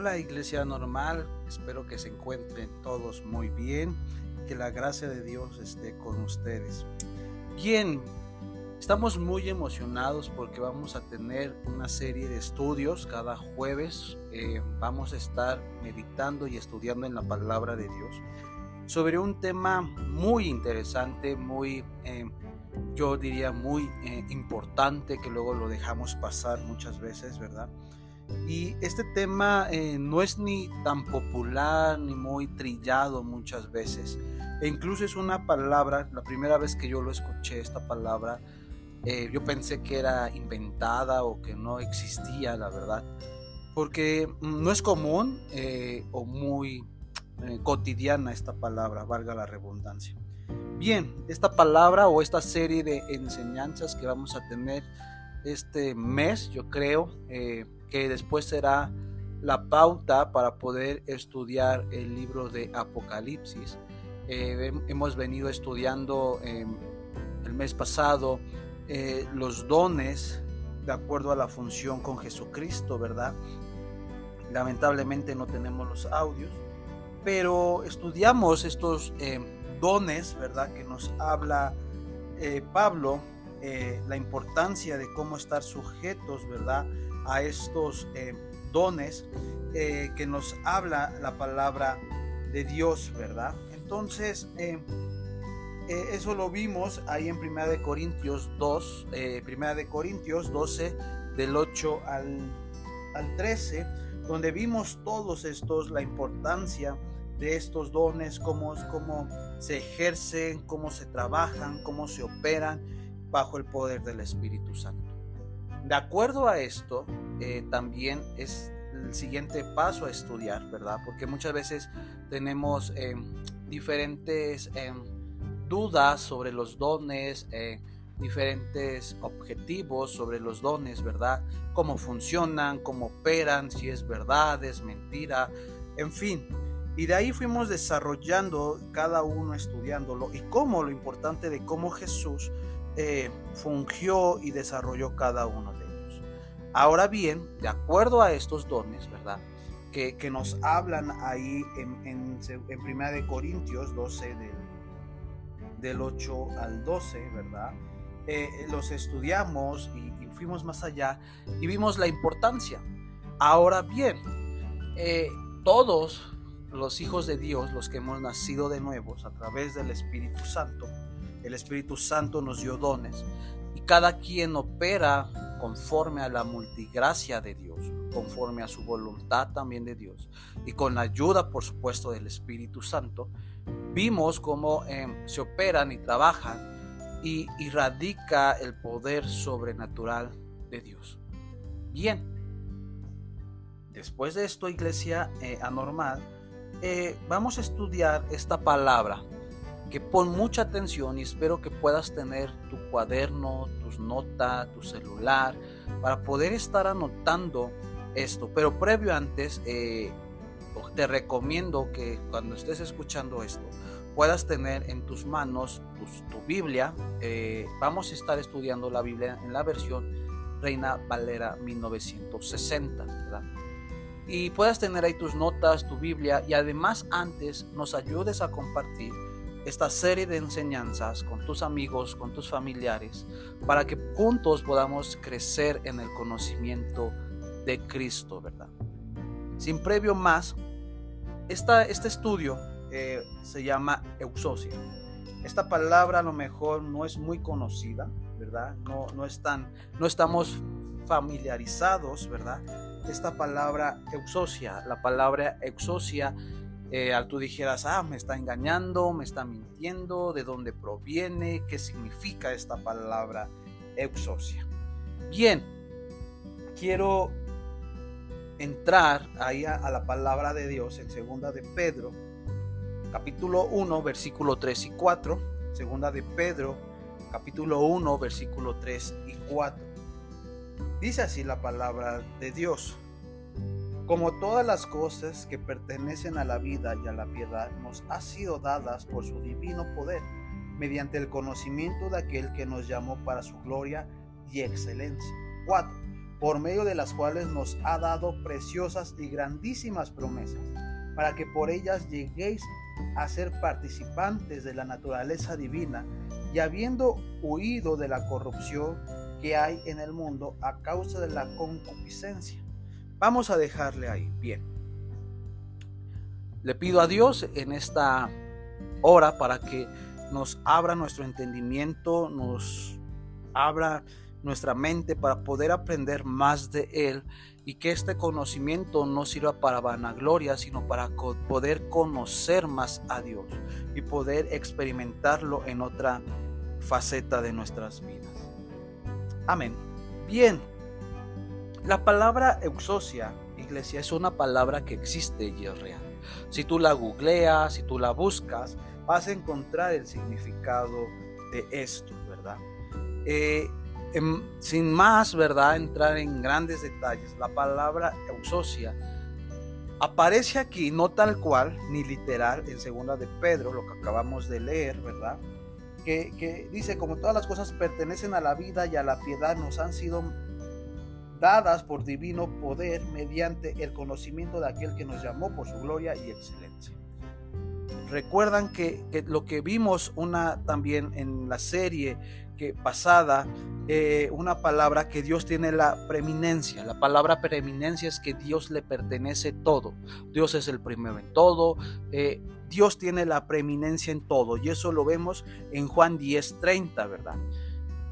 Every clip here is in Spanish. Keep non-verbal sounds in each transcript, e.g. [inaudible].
Hola Iglesia Normal, espero que se encuentren todos muy bien, que la gracia de Dios esté con ustedes. Bien, estamos muy emocionados porque vamos a tener una serie de estudios cada jueves. Eh, vamos a estar meditando y estudiando en la palabra de Dios sobre un tema muy interesante, muy, eh, yo diría, muy eh, importante que luego lo dejamos pasar muchas veces, ¿verdad? Y este tema eh, no es ni tan popular ni muy trillado muchas veces. E incluso es una palabra, la primera vez que yo lo escuché, esta palabra, eh, yo pensé que era inventada o que no existía, la verdad. Porque no es común eh, o muy cotidiana esta palabra, valga la redundancia. Bien, esta palabra o esta serie de enseñanzas que vamos a tener este mes, yo creo, que después será la pauta para poder estudiar el libro de Apocalipsis. Eh, hemos venido estudiando el mes pasado eh, los dones de acuerdo a la función con Jesucristo, ¿verdad? Lamentablemente no tenemos los audios, pero estudiamos estos eh, dones, ¿verdad? Que nos habla Pablo, la importancia de cómo estar sujetos, ¿verdad? a estos eh, dones eh, que nos habla la palabra de Dios, ¿verdad? Entonces, eh, eso lo vimos ahí en Primera de Corintios 2, Primera de Corintios 12, del 8 al, al 13, donde vimos todos estos, la importancia de estos dones, cómo, cómo se ejercen, cómo se trabajan, cómo se operan bajo el poder del Espíritu Santo. De acuerdo a esto, eh, también es el siguiente paso a estudiar, ¿verdad? Porque muchas veces tenemos eh, diferentes eh, dudas sobre los dones, diferentes objetivos sobre los dones, ¿verdad? Cómo funcionan, cómo operan, si es verdad, es mentira, en fin. Y de ahí fuimos desarrollando cada uno estudiándolo y cómo lo importante de cómo Jesús eh, fungió y desarrolló cada uno de ellos. Ahora bien, de acuerdo a estos dones, ¿verdad? Que, nos hablan ahí en, en, Primera de Corintios 12 del, del 8 al 12, ¿verdad? Eh, los estudiamos y, fuimos más allá y vimos la importancia. Ahora bien, eh, todos los hijos de Dios, los que hemos nacido de nuevos a través del Espíritu Santo, el Espíritu Santo nos dio dones y cada quien opera conforme a la multigracia de Dios, conforme a su voluntad también de Dios y con la ayuda, por supuesto, del Espíritu Santo. Vimos cómo em, se operan y trabajan y, radica el poder sobrenatural de Dios. Bien, después de esto, iglesia eh, anormal, eh, vamos a estudiar esta palabra que pon mucha atención y espero que puedas tener tu cuaderno, tus notas, tu celular, para poder estar anotando esto. Pero previo antes, eh, te recomiendo que cuando estés escuchando esto, puedas tener en tus manos tu, Biblia. Eh, vamos a estar estudiando la Biblia en la versión Reina Valera 1960, ¿verdad? Y puedas tener ahí tus notas, tu Biblia y además antes nos ayudes a compartir esta serie de enseñanzas con tus amigos, con tus familiares, para que juntos podamos crecer en el conocimiento de Cristo, ¿verdad? Sin previo más, esta, este estudio eh, se llama eusocia. Esta palabra a lo mejor no es muy conocida, ¿verdad? No, no, están, no estamos familiarizados, ¿verdad? Esta palabra eusocia, la palabra eusocia eh, al tú dijeras, ah, me está engañando, me está mintiendo, de dónde proviene, qué significa esta palabra exocia. Bien, quiero entrar ahí a, la palabra de Dios en segunda de Pedro, capítulo 1, versículo 3 y 4, segunda de Pedro, capítulo 1, versículo 3 y 4. Dice así la palabra de Dios. Como todas las cosas que pertenecen a la vida y a la piedad nos ha sido dadas por su divino poder, mediante el conocimiento de aquel que nos llamó para su gloria y excelencia. 4. por medio de las cuales nos ha dado preciosas y grandísimas promesas, para que por ellas lleguéis a ser participantes de la naturaleza divina y habiendo huido de la corrupción que hay en el mundo a causa de la concupiscencia. Vamos a dejarle ahí. Bien. Le pido a Dios en esta hora para que nos abra nuestro entendimiento, nos abra nuestra mente para poder aprender más de Él y que este conocimiento no sirva para vanagloria, sino para poder conocer más a Dios y poder experimentarlo en otra faceta de nuestras vidas. Amén. Bien, la palabra euxosia, iglesia, es una palabra que existe y es real. Si tú la googleas, si tú la buscas, vas a encontrar el significado de esto, ¿verdad? Eh, Em, sin más, ¿verdad? Entrar en grandes detalles. La palabra eusocia aparece aquí no tal cual ni literal en segunda de Pedro, lo que acabamos de leer, ¿verdad? Que, dice, como todas las cosas pertenecen a la vida y a la piedad, nos han sido dadas por divino poder mediante el conocimiento de aquel que nos llamó por su gloria y excelencia. Recuerdan que, lo que vimos una también en la serie que pasada eh, una palabra que Dios tiene la preeminencia. La palabra preeminencia es que Dios le pertenece todo. Dios es el primero en todo. Eh, Dios tiene la preeminencia en todo. Y eso lo vemos en Juan 10:30, ¿verdad?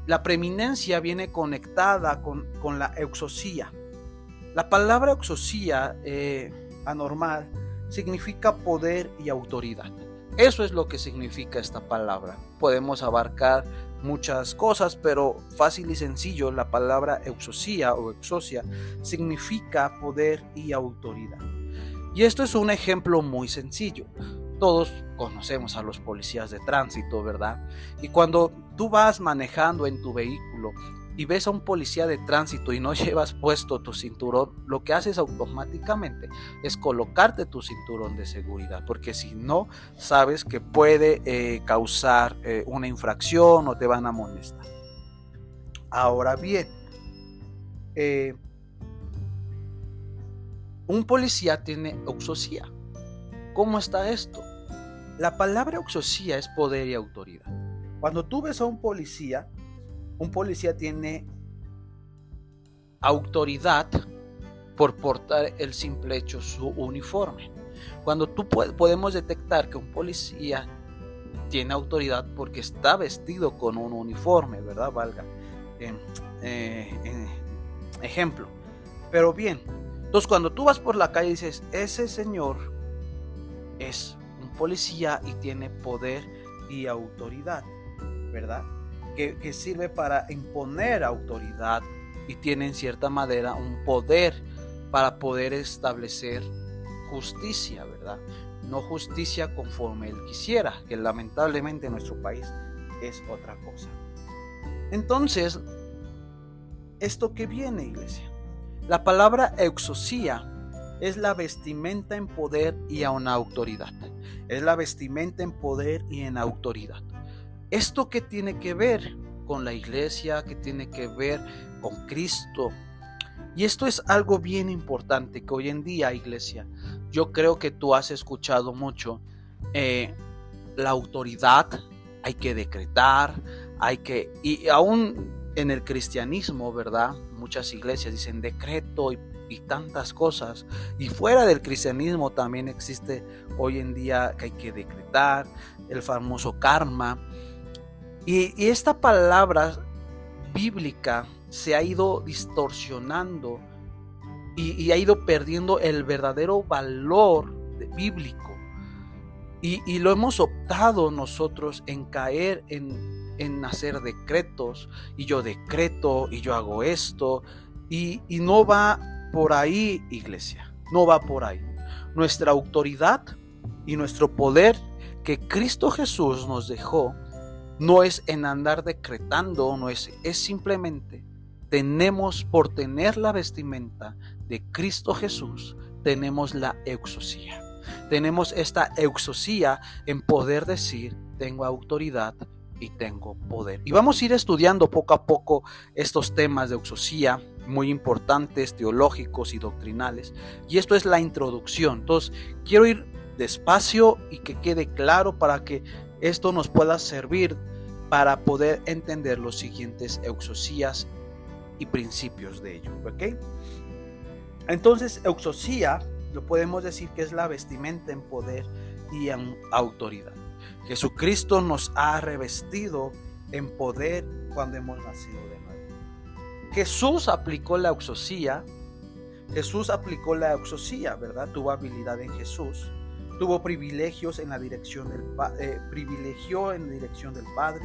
La preeminencia viene conectada con, con la exosía. La palabra exosía eh, anormal significa poder y autoridad. Eso es lo que significa esta palabra. Podemos abarcar muchas cosas, pero fácil y sencillo, la palabra exosía o exosia significa poder y autoridad. Y esto es un ejemplo muy sencillo. Todos conocemos a los policías de tránsito, ¿verdad? Y cuando tú vas manejando en tu vehículo y ves a un policía de tránsito y no [laughs] llevas puesto tu cinturón, lo que haces automáticamente es colocarte tu cinturón de seguridad, porque si no, sabes que puede eh, causar eh, una infracción o te van a molestar. Ahora bien, eh, un policía tiene oxosía. ¿Cómo está esto? La palabra oxosía es poder y autoridad. Cuando tú ves a un policía, un policía tiene autoridad por portar el simple hecho su uniforme. Cuando tú podemos detectar que un policía tiene autoridad porque está vestido con un uniforme, ¿verdad? Valga. Eh, ejemplo. Pero bien, entonces cuando tú vas por la calle y dices, ese señor es un policía y tiene poder y autoridad, ¿verdad? que, sirve para imponer autoridad y tiene en cierta manera un poder para poder establecer justicia, ¿verdad? No justicia conforme él quisiera, que lamentablemente en nuestro país es otra cosa. Entonces, ¿esto que viene, iglesia? La palabra exosía es la vestimenta en poder y en autoridad. Es la vestimenta en poder y en autoridad. ¿Esto qué tiene que ver con la iglesia? ¿Qué tiene que ver con Cristo? Y esto es algo bien importante que hoy en día, iglesia, yo creo que tú has escuchado mucho. Eh, la autoridad hay que decretar, hay que, y aún en el cristianismo, ¿verdad? Muchas iglesias dicen decreto y, y, tantas cosas. Y fuera del cristianismo también existe hoy en día que hay que decretar, el famoso karma. Y, esta palabra bíblica se ha ido distorsionando y, ha ido perdiendo el verdadero valor bíblico. Y, lo hemos optado nosotros en caer en, en, hacer decretos. Y yo decreto y yo hago esto. Y, y no va por ahí, iglesia. No va por ahí. Nuestra autoridad y nuestro poder que Cristo Jesús nos dejó no es en andar decretando, no es, es simplemente tenemos por tener la vestimenta de Cristo Jesús, tenemos la exosía. Tenemos esta exosía en poder decir, tengo autoridad y tengo poder. Y vamos a ir estudiando poco a poco estos temas de exosía. muy importantes, teológicos y doctrinales. Y esto es la introducción. Entonces, quiero ir despacio y que quede claro para que esto nos pueda servir para poder entender los siguientes euxosías y principios de ello. ¿ok? Entonces, euxosía lo podemos decir que es la vestimenta en poder y en autoridad. Jesucristo nos ha revestido en poder cuando hemos nacido de nuevo. Jesús aplicó la euxosía. Jesús aplicó la euxosía, ¿verdad? Tuvo habilidad en Jesús. Tuvo privilegios en la dirección del eh, privilegió en la dirección del Padre.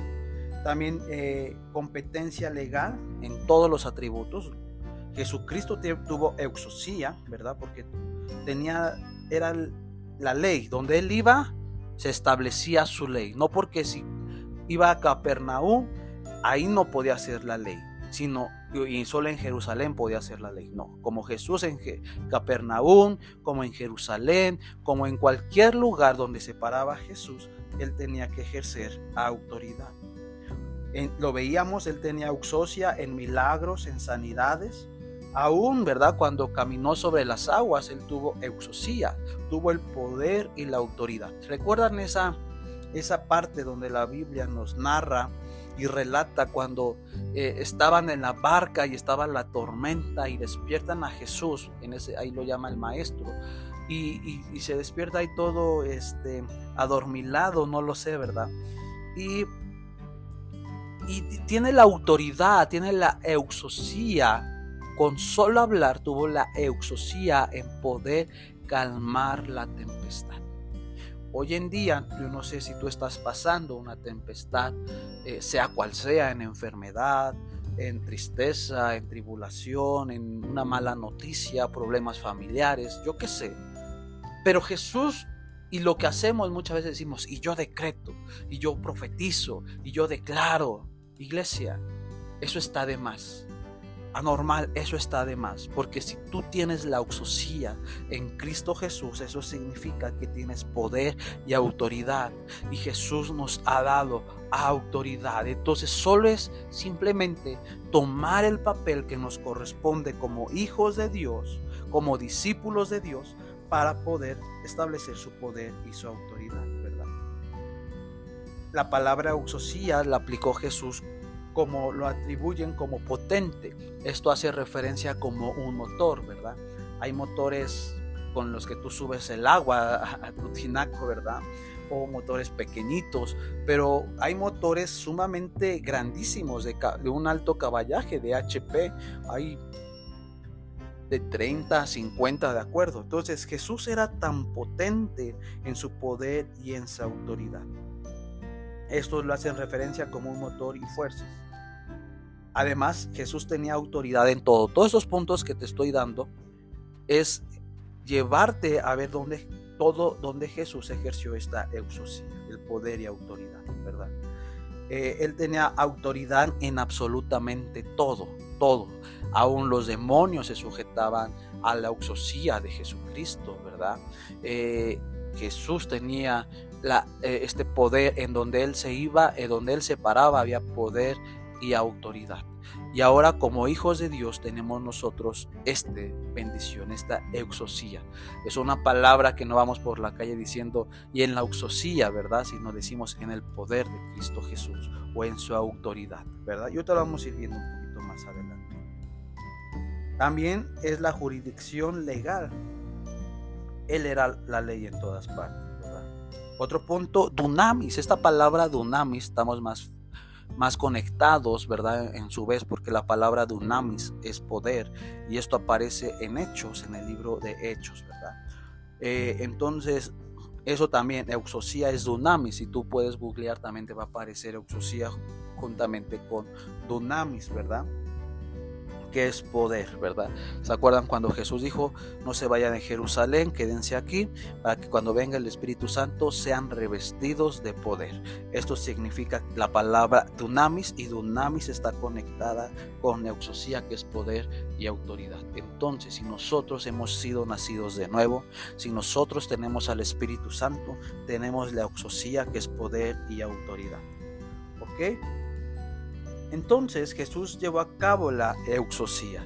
También eh, competencia legal en todos los atributos. Jesucristo tuvo euxosía, ¿verdad? Porque tenía era la ley, donde él iba se establecía su ley, no porque si iba a Capernaum ahí no podía hacer la ley, sino y solo en Jerusalén podía hacer la ley. No, como Jesús en Capernaum, como en Jerusalén, como en cualquier lugar donde se paraba Jesús, él tenía que ejercer autoridad. lo veíamos, él tenía auxosia en milagros, en sanidades. Aún, ¿verdad? Cuando caminó sobre las aguas, él tuvo euxosía, tuvo el poder y la autoridad. ¿Recuerdan esa, esa parte donde la Biblia nos narra y relata cuando eh, estaban en la barca y estaba la tormenta y despiertan a Jesús, en ese, ahí lo llama el maestro, y, se despierta ahí todo este, adormilado, no lo sé, ¿verdad? Y, y tiene la autoridad, tiene la euxosía, con solo hablar tuvo la euxosía en poder calmar la tempestad. Hoy en día, yo no sé si tú estás pasando una tempestad, eh, sea cual sea, en enfermedad, en tristeza, en tribulación, en una mala noticia, problemas familiares, yo qué sé. Pero Jesús y lo que hacemos muchas veces decimos, y yo decreto, y yo profetizo, y yo declaro, iglesia, eso está de más anormal, eso está de más. Porque si tú tienes la auxosía en Cristo Jesús, eso significa que tienes poder y autoridad. Y Jesús nos ha dado autoridad. Entonces solo es simplemente tomar el papel que nos corresponde como hijos de Dios, como discípulos de Dios, para poder establecer su poder y su autoridad, ¿verdad? La palabra auxosía la aplicó Jesús como lo atribuyen como potente. Esto hace referencia como un motor, ¿verdad? Hay motores con los que tú subes el agua a, tu tinaco, ¿verdad? O motores pequeñitos, pero hay motores sumamente grandísimos de, un alto caballaje de HP. Hay de 30 50 de acuerdo. Entonces Jesús era tan potente en su poder y en su autoridad. Esto lo hacen referencia como un motor y fuerzas. Además, Jesús tenía autoridad en todo. Todos esos puntos que te estoy dando es llevarte a ver dónde todo donde Jesús ejerció esta exosía, el poder y autoridad, ¿verdad? Eh, él tenía autoridad en absolutamente todo, todo. Aún los demonios se sujetaban a la exosía de Jesucristo, ¿verdad? Eh, Jesús tenía la, eh, este poder en donde él se iba, en donde él se paraba, había poder y autoridad. Y ahora como hijos de Dios tenemos nosotros esta bendición, esta exosía. Es una palabra que no vamos por la calle diciendo y en la exosía, ¿verdad? Sino decimos en el poder de Cristo Jesús o en su autoridad, ¿verdad? Y ahorita lo vamos a ir viendo un poquito más adelante. También es la jurisdicción legal. Él era la ley en todas partes. Otro punto, dunamis. Esta palabra dunamis, estamos más más conectados, ¿verdad? En su vez, porque la palabra dunamis es poder y esto aparece en Hechos, en el libro de Hechos, ¿verdad? Eh, entonces, eso también, euxosía es dunamis, y tú puedes googlear también te va a aparecer euxosía juntamente con dunamis, ¿verdad? Que es poder, ¿verdad? ¿Se acuerdan cuando Jesús dijo, no se vayan de Jerusalén, quédense aquí, para que cuando venga el Espíritu Santo sean revestidos de poder? Esto significa la palabra dunamis y dunamis está conectada con neuxosía, que es poder y autoridad. Entonces, si nosotros hemos sido nacidos de nuevo, si nosotros tenemos al Espíritu Santo, tenemos la euxosía, que es poder y autoridad. ¿Ok? Entonces Jesús llevó a cabo la euxosía.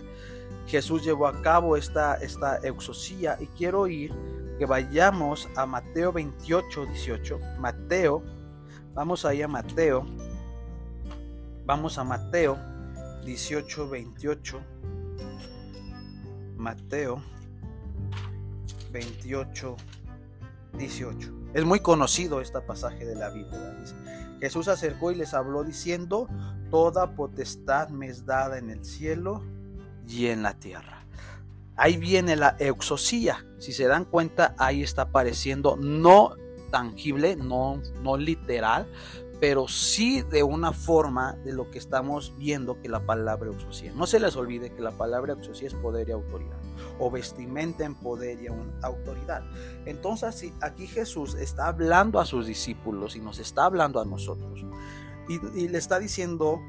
Jesús llevó a cabo esta, esta exosía y quiero ir que vayamos a Mateo 28, 18. Mateo, vamos ahí a Mateo, vamos a Mateo 18, 28. Mateo 28, 18. Es muy conocido este pasaje de la Biblia. Jesús acercó y les habló diciendo, Toda potestad me es dada en el cielo y en la tierra. Ahí viene la exosía. Si se dan cuenta, ahí está apareciendo no tangible, no, no literal, pero sí de una forma de lo que estamos viendo que la palabra exosía. No se les olvide que la palabra exosía es poder y autoridad, o vestimenta en poder y autoridad. Entonces aquí Jesús está hablando a sus discípulos y nos está hablando a nosotros. Y, le está diciendo,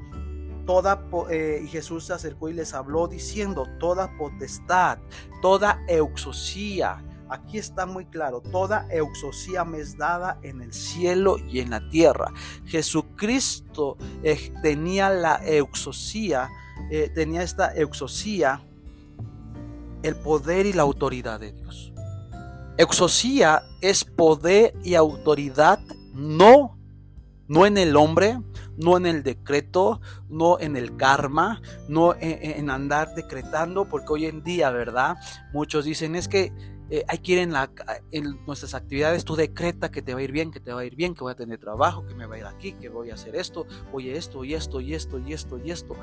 toda, eh, y Jesús se acercó y les habló diciendo, toda potestad, toda exosía, Aquí está muy claro, toda euxosía me es dada en el cielo y en la tierra. Jesucristo eh, tenía la euxosía, eh, tenía esta euxosía, el poder y la autoridad de Dios. Exosía es poder y autoridad no no en el hombre, no en el decreto, no en el karma, no en, andar decretando, porque hoy en día, ¿verdad? Muchos dicen es que eh, hay que ir en, nuestras actividades, tú decreta que te va a ir bien, que te va a ir bien, que voy a tener trabajo, que me va a ir aquí, que voy a hacer esto, oye esto y esto y esto y esto y esto.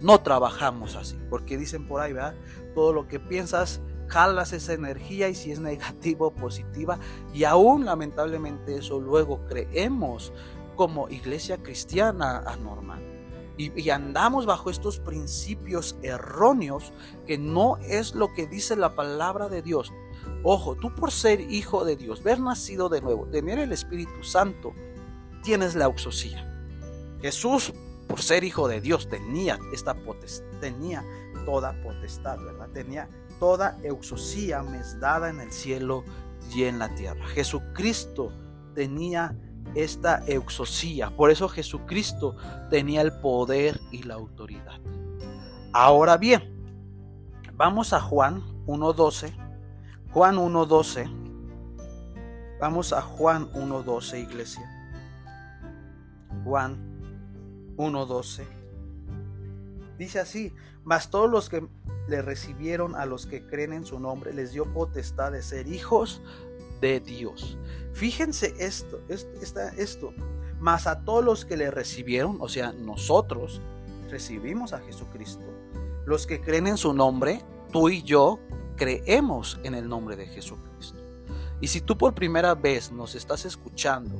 No trabajamos así, porque dicen por ahí, ¿verdad? Todo lo que piensas, jalas esa energía y si es negativa o positiva, y aún lamentablemente eso luego creemos como iglesia cristiana anormal. y, andamos bajo estos principios erróneos que no es lo que dice la palabra de Dios. Ojo, tú por ser hijo de Dios, ver nacido de nuevo, tener el Espíritu Santo, tienes la auxosía. Jesús, por ser hijo de Dios, tenía esta potestad, tenía toda potestad, ¿verdad? Tenía toda auxosía dada en el cielo y en la tierra. Jesucristo tenía esta auxosía, por eso Jesucristo tenía el poder y la autoridad. Ahora bien, vamos a Juan 1.12 Juan 1.12. Vamos a Juan 1.12, iglesia. Juan 1.12. Dice así, mas todos los que le recibieron a los que creen en su nombre, les dio potestad de ser hijos de Dios. Fíjense esto, esto, esto. Mas a todos los que le recibieron, o sea, nosotros recibimos a Jesucristo. Los que creen en su nombre, tú y yo creemos en el nombre de Jesucristo. Y si tú por primera vez nos estás escuchando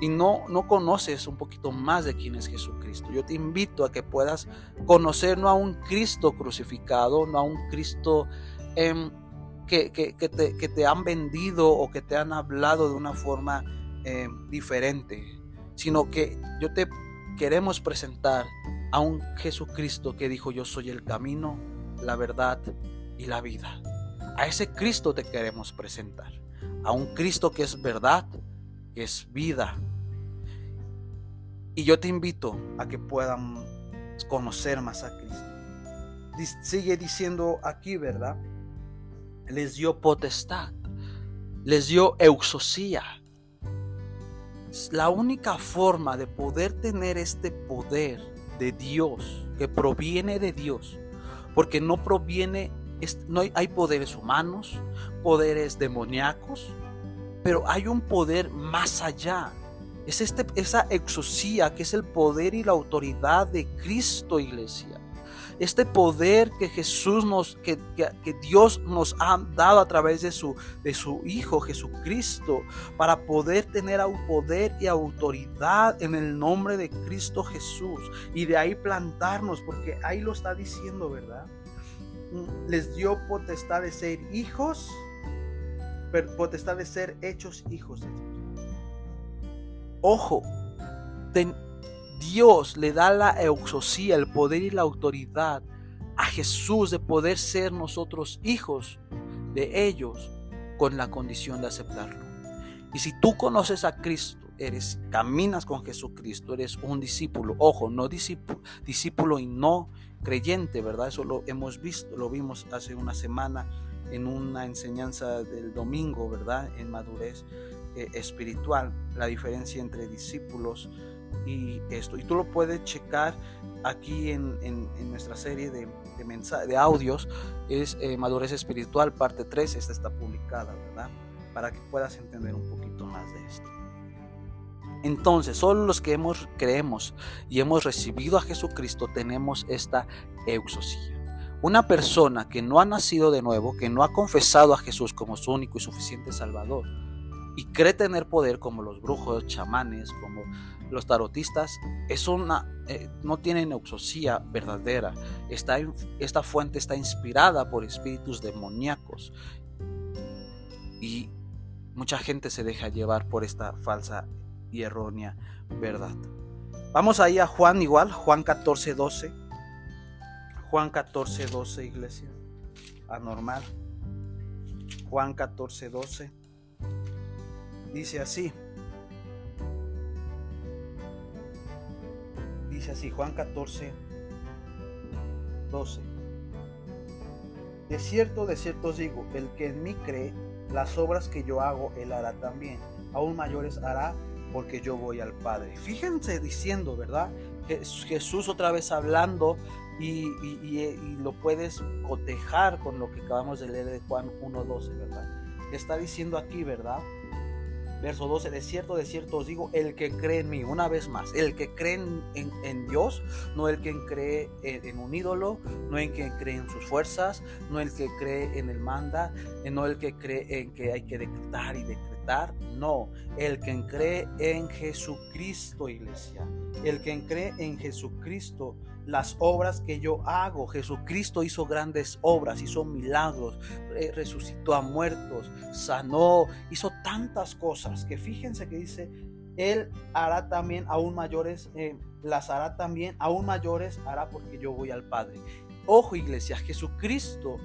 y no, no conoces un poquito más de quién es Jesucristo, yo te invito a que puedas conocer no a un Cristo crucificado, no a un Cristo em, que, te, han vendido o que te han hablado de una forma em, diferente, sino que yo te queremos presentar a un Jesucristo que dijo yo soy el camino, la verdad y la vida. A ese Cristo te queremos presentar. A un Cristo que es verdad, que es vida. Y yo te invito a que puedan conocer más a Cristo. Sigue diciendo aquí, ¿verdad? Les dio potestad. Les dio euxosía. La única forma de poder tener este poder de Dios, que proviene de Dios, porque no proviene no hay, poderes humanos, poderes demoníacos, pero hay un poder más allá. Es este, esa exosía que es el poder y la autoridad de Cristo, iglesia. Este poder que Jesús nos, que, que, Dios nos ha dado a través de su, de su Hijo Jesucristo, para poder tener poder y autoridad en el nombre de Cristo Jesús. Y de ahí plantarnos, porque ahí lo está diciendo, ¿verdad? Les dio potestad de ser hijos, potestad de ser hechos hijos de Dios. Ojo, Dios le da la euxosía, el poder y la autoridad a Jesús de poder ser nosotros hijos de ellos con la condición de aceptarlo. Y si tú conoces a Cristo, eres, caminas con Jesucristo, eres un discípulo. Ojo, no discípulo, discípulo y no creyente, ¿verdad? Eso lo hemos visto, lo vimos hace una semana en una enseñanza del domingo, ¿verdad? En madurez eh, espiritual, la diferencia entre discípulos y esto. Y tú lo puedes checar aquí en, nuestra serie de, de, de audios, es eh, Madurez Espiritual, parte 3, esta está publicada, ¿verdad? Para que puedas entender un poquito más de esto. Entonces, solo los que hemos, creemos y hemos recibido a Jesucristo tenemos esta euxosía. Una persona que no ha nacido de nuevo, que no ha confesado a Jesús como su único y suficiente Salvador, y cree tener poder como los brujos, chamanes, como los tarotistas, es una, eh, no tienen euxosía verdadera. Esta fuente está inspirada por espíritus demoníacos. Y mucha gente se deja llevar por esta falsa y errónea verdad. Vamos ahí a Juan igual, Juan 14, 12. Juan 14, 12, iglesia. Anormal. Juan 14, 12. Dice así. Dice así, Juan 14, 12. De cierto, de cierto os digo, el que en mí cree, las obras que yo hago, él hará también. Aún mayores hará porque yo voy al Padre. Fíjense diciendo, ¿verdad? Jesús otra vez hablando y, y, lo puedes cotejar con lo que acabamos de leer de Juan 1.12, ¿verdad? Está diciendo aquí, ¿verdad? Verso 12, de cierto, de cierto os digo, el que cree en mí, una vez más, el que cree en, Dios, no el que cree en, un ídolo, no el que cree en sus fuerzas, no el que cree en el manda, no el que cree en que hay que decretar y decretar, no, el que cree en Jesucristo, iglesia, el que cree en Jesucristo las obras que yo hago. Jesucristo hizo grandes obras, hizo milagros, eh, resucitó a muertos, sanó, hizo tantas cosas que fíjense que dice, Él hará también aún mayores, eh, las hará también aún mayores, hará porque yo voy al Padre. Ojo iglesia, Jesucristo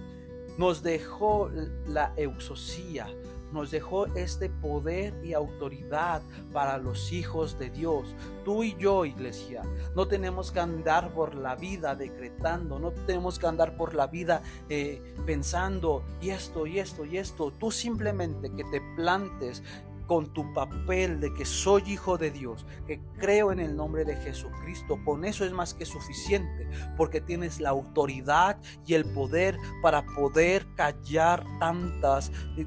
nos dejó la euxosía, nos dejó este poder y autoridad para los hijos de Dios. Tú y yo, iglesia, no tenemos que andar por la vida decretando, no tenemos que andar por la vida eh, pensando y esto y esto y esto. Tú simplemente que te plantes con tu papel de que soy hijo de Dios, que creo en el nombre de Jesucristo, con eso es más que suficiente, porque tienes la autoridad y el poder para poder callar tantas eh,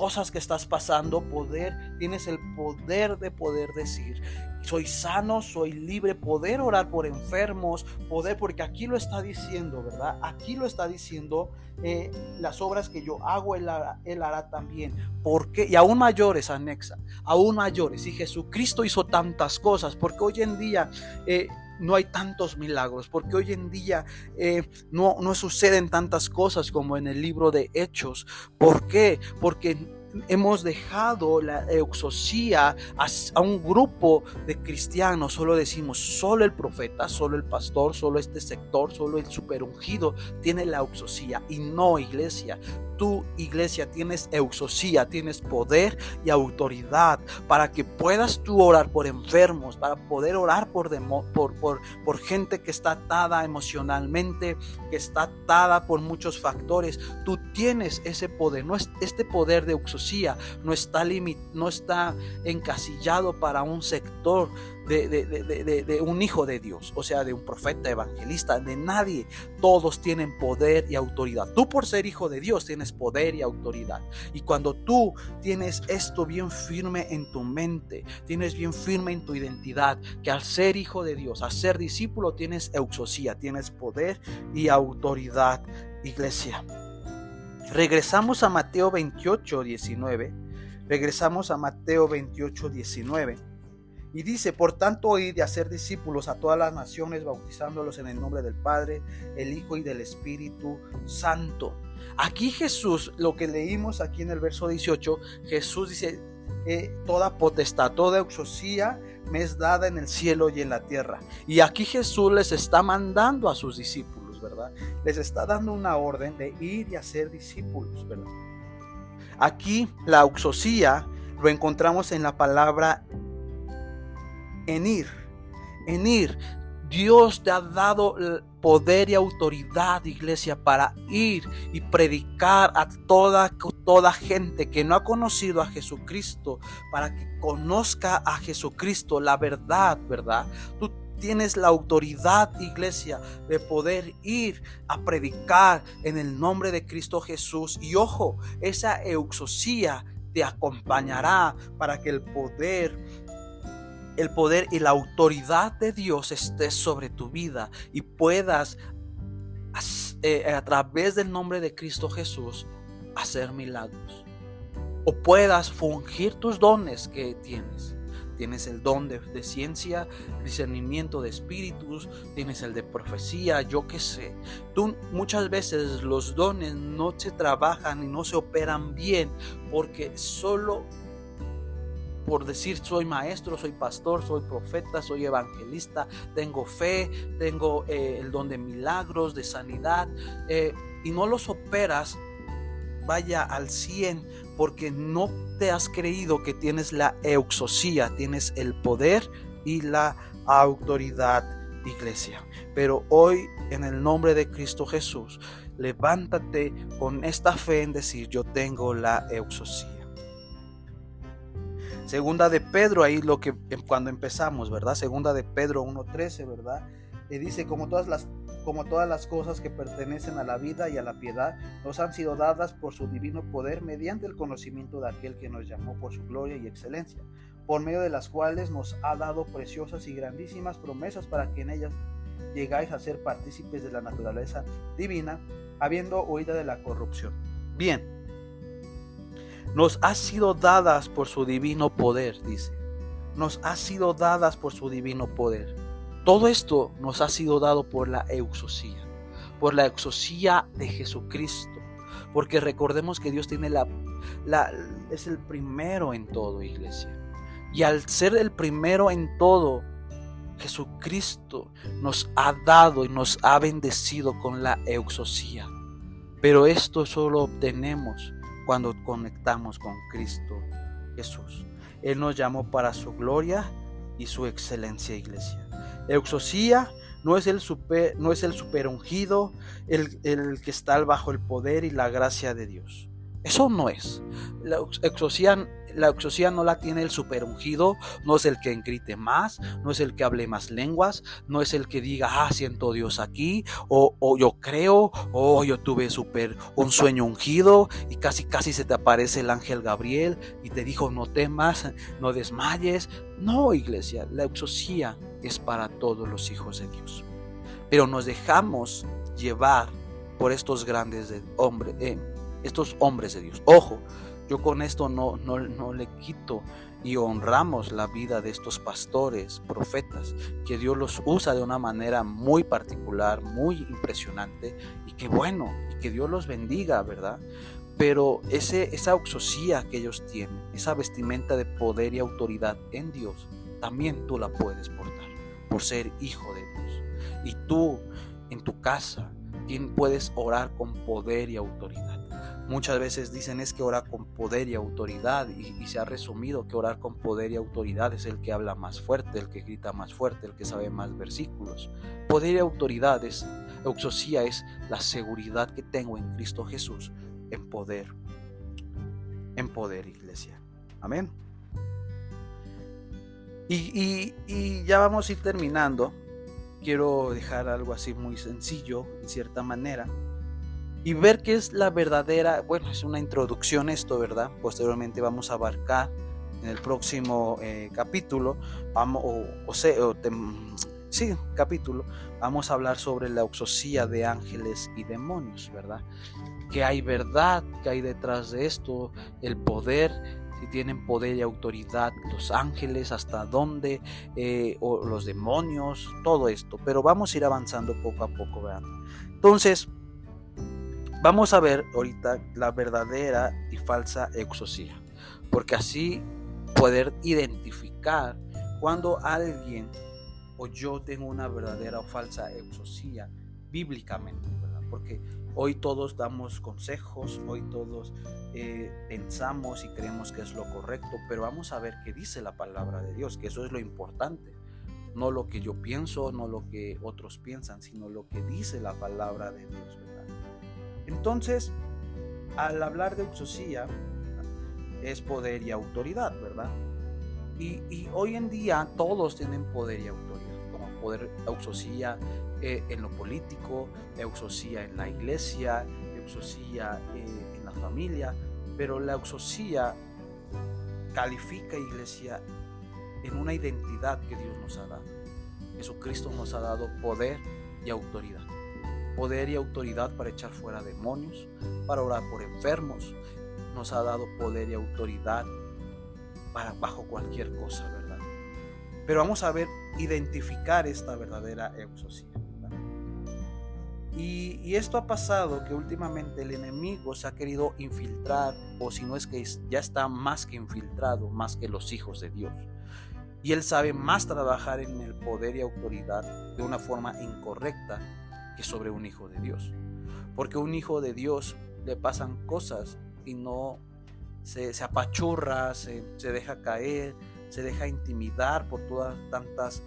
cosas que estás pasando, poder, tienes el poder de poder decir, soy sano, soy libre, poder orar por enfermos, poder, porque aquí lo está diciendo, ¿verdad? Aquí lo está diciendo, eh, las obras que yo hago, él hará, él hará también. Porque, y aún mayores, anexa, aún mayores. Y Jesucristo hizo tantas cosas, porque hoy en día... Eh, no hay tantos milagros, porque hoy en día eh, no, no suceden tantas cosas como en el libro de Hechos. ¿Por qué? Porque hemos dejado la euxosía a, un grupo de cristianos. Solo decimos, solo el profeta, solo el pastor, solo este sector, solo el superungido tiene la euxosía. Y no, iglesia, tú, iglesia, tienes euxosía, tienes poder y autoridad para que puedas tú orar por enfermos, para poder orar por, por, gente que está atada emocionalmente, que está atada por muchos factores. Tú tienes ese poder, no es, este poder de euxosía no está, limit, no está encasillado para un sector de, un hijo de Dios, o sea, de un profeta, evangelista, de nadie. Todos tienen poder y autoridad. Tú por ser hijo de Dios tienes poder y autoridad. Y cuando tú tienes esto bien firme en tu mente, tienes bien firme en tu identidad, que al ser hijo de Dios, al ser discípulo, tienes euxosía, tienes poder y autoridad, iglesia. Regresamos a Mateo 28, 19. Regresamos a Mateo 28, 19 y dice, por tanto, oíd y hacer discípulos a todas las naciones, bautizándolos en el nombre del Padre, el Hijo y del Espíritu Santo. Aquí Jesús, lo que leímos aquí en el verso 18, Jesús dice, eh, toda potestad, toda exosía me es dada en el cielo y en la tierra. Y aquí Jesús les está mandando a sus discípulos, ¿verdad? Les está dando una orden de ir y hacer discípulos, ¿verdad? Aquí la auxosía lo encontramos en la palabra en ir, en ir. Dios te ha dado poder y autoridad, iglesia, para ir y predicar a toda, toda gente que no ha conocido a Jesucristo, para que conozca a Jesucristo, la verdad, ¿verdad? Tú tienes la autoridad, iglesia, de poder ir a predicar en el nombre de Cristo Jesús. Y ojo, esa euxosía te acompañará para que el poder el poder y la autoridad de Dios esté sobre tu vida y puedas eh, a través del nombre de Cristo Jesús hacer milagros. O puedas fungir tus dones que tienes. Tienes el don de, de, ciencia, discernimiento de espíritus, tienes el de profecía, yo qué sé. Tú muchas veces los dones no se trabajan y no se operan bien porque solo por decir soy maestro, soy pastor, soy profeta, soy evangelista, tengo fe, tengo eh, el don de milagros, de sanidad, eh, y no los operas, vaya al 100 porque no te has creído que tienes la euxosía, tienes el poder y la autoridad, iglesia. Pero hoy, en el nombre de Cristo Jesús, levántate con esta fe en decir, yo tengo la euxosía. Segunda de Pedro, ahí lo que em, cuando empezamos, ¿verdad? Segunda de Pedro 1.13, ¿verdad? Y dice, como todas, las, como todas las cosas que pertenecen a la vida y a la piedad, nos han sido dadas por su divino poder mediante el conocimiento de aquel que nos llamó por su gloria y excelencia, por medio de las cuales nos ha dado preciosas y grandísimas promesas para que en ellas llegáis a ser partícipes de la naturaleza divina, habiendo huido de la corrupción. Bien, nos ha sido dadas por su divino poder, dice. Nos ha sido dadas por su divino poder. Todo esto nos ha sido dado por la euxosía, por la euxosía de Jesucristo. Porque recordemos que Dios tiene la, la, es el primero en todo, iglesia. Y al ser el primero en todo, Jesucristo nos ha dado y nos ha bendecido con la euxosía. Pero esto solo obtenemos cuando conectamos con Cristo Jesús. Él nos llamó para su gloria y su excelencia, iglesia. Euxosía no es el super, no es el super ungido, el, el que está bajo el poder y la gracia de Dios. Eso no es. La exorcía, la no la tiene el superungido, no es el que grite más, no es el que hable más lenguas, no es el que diga, ah, siento Dios aquí, o, o yo creo, o yo tuve super un sueño ungido y casi casi se te aparece el ángel Gabriel y te dijo, no temas, no desmayes. No, iglesia, la exorcía es para todos los hijos de Dios. Pero nos dejamos llevar por estos grandes hombres. Eh, estos hombres de Dios. Ojo, yo con esto no, no, no, le quito y honramos la vida de estos pastores, profetas, que Dios los usa de una manera muy particular, muy impresionante y que bueno, y que Dios los bendiga, ¿verdad? Pero ese, esa oxosía que ellos tienen, esa vestimenta de poder y autoridad en Dios, también tú la puedes portar por ser hijo de Dios. Y tú en tu casa puedes orar con poder y autoridad. Muchas veces dicen es que orar con poder y autoridad y, se ha resumido que orar con poder y autoridad es el que habla más fuerte, el que grita más fuerte, el que sabe más versículos. Poder y autoridad es, es la seguridad que tengo en Cristo Jesús en poder, en poder iglesia. Amén. Y, y ya vamos a ir terminando. Quiero dejar algo así muy sencillo, en cierta manera y ver qué es la verdadera, bueno, es una introducción esto, ¿verdad? Posteriormente vamos a abarcar en el próximo eh, capítulo, vamos, o, o, sí, capítulo, vamos a hablar sobre la oxosía de ángeles y demonios, ¿verdad? Que hay verdad, que hay detrás de esto, el poder, si tienen poder y autoridad los ángeles, hasta dónde, eh, o los demonios, todo esto. Pero vamos a ir avanzando poco a poco, ¿verdad? Entonces, Vamos a ver ahorita la verdadera y falsa exosía, porque así poder identificar cuando alguien o yo tengo una verdadera o falsa exosía bíblicamente, Porque hoy todos damos consejos, hoy todos eh, pensamos y creemos que es lo correcto, pero vamos a ver qué dice la palabra de Dios, que eso es lo importante. No lo que yo pienso, no lo que otros piensan, sino lo que dice la palabra de Dios. Entonces, al hablar de exosía, es poder y autoridad, ¿verdad? Y, hoy en día todos tienen poder y autoridad, como poder, exosía eh, en lo político, exosía en la iglesia, exosía eh, en la familia, pero la exosía califica iglesia en una identidad que Dios nos ha dado. Jesucristo nos ha dado poder y autoridad. Poder y autoridad para echar fuera demonios, para orar por enfermos. Nos ha dado poder y autoridad para bajo cualquier cosa, ¿verdad? Pero vamos a ver, identificar esta verdadera exosía. Y, y, esto ha pasado que últimamente el enemigo se ha querido infiltrar, o si no es que ya está más que infiltrado, más que los hijos de Dios. Y él sabe más trabajar en el poder y autoridad de una forma incorrecta sobre un hijo de Dios. Porque a un hijo de Dios le pasan cosas y no se, apachurra, se, deja caer, se deja intimidar por todas tantas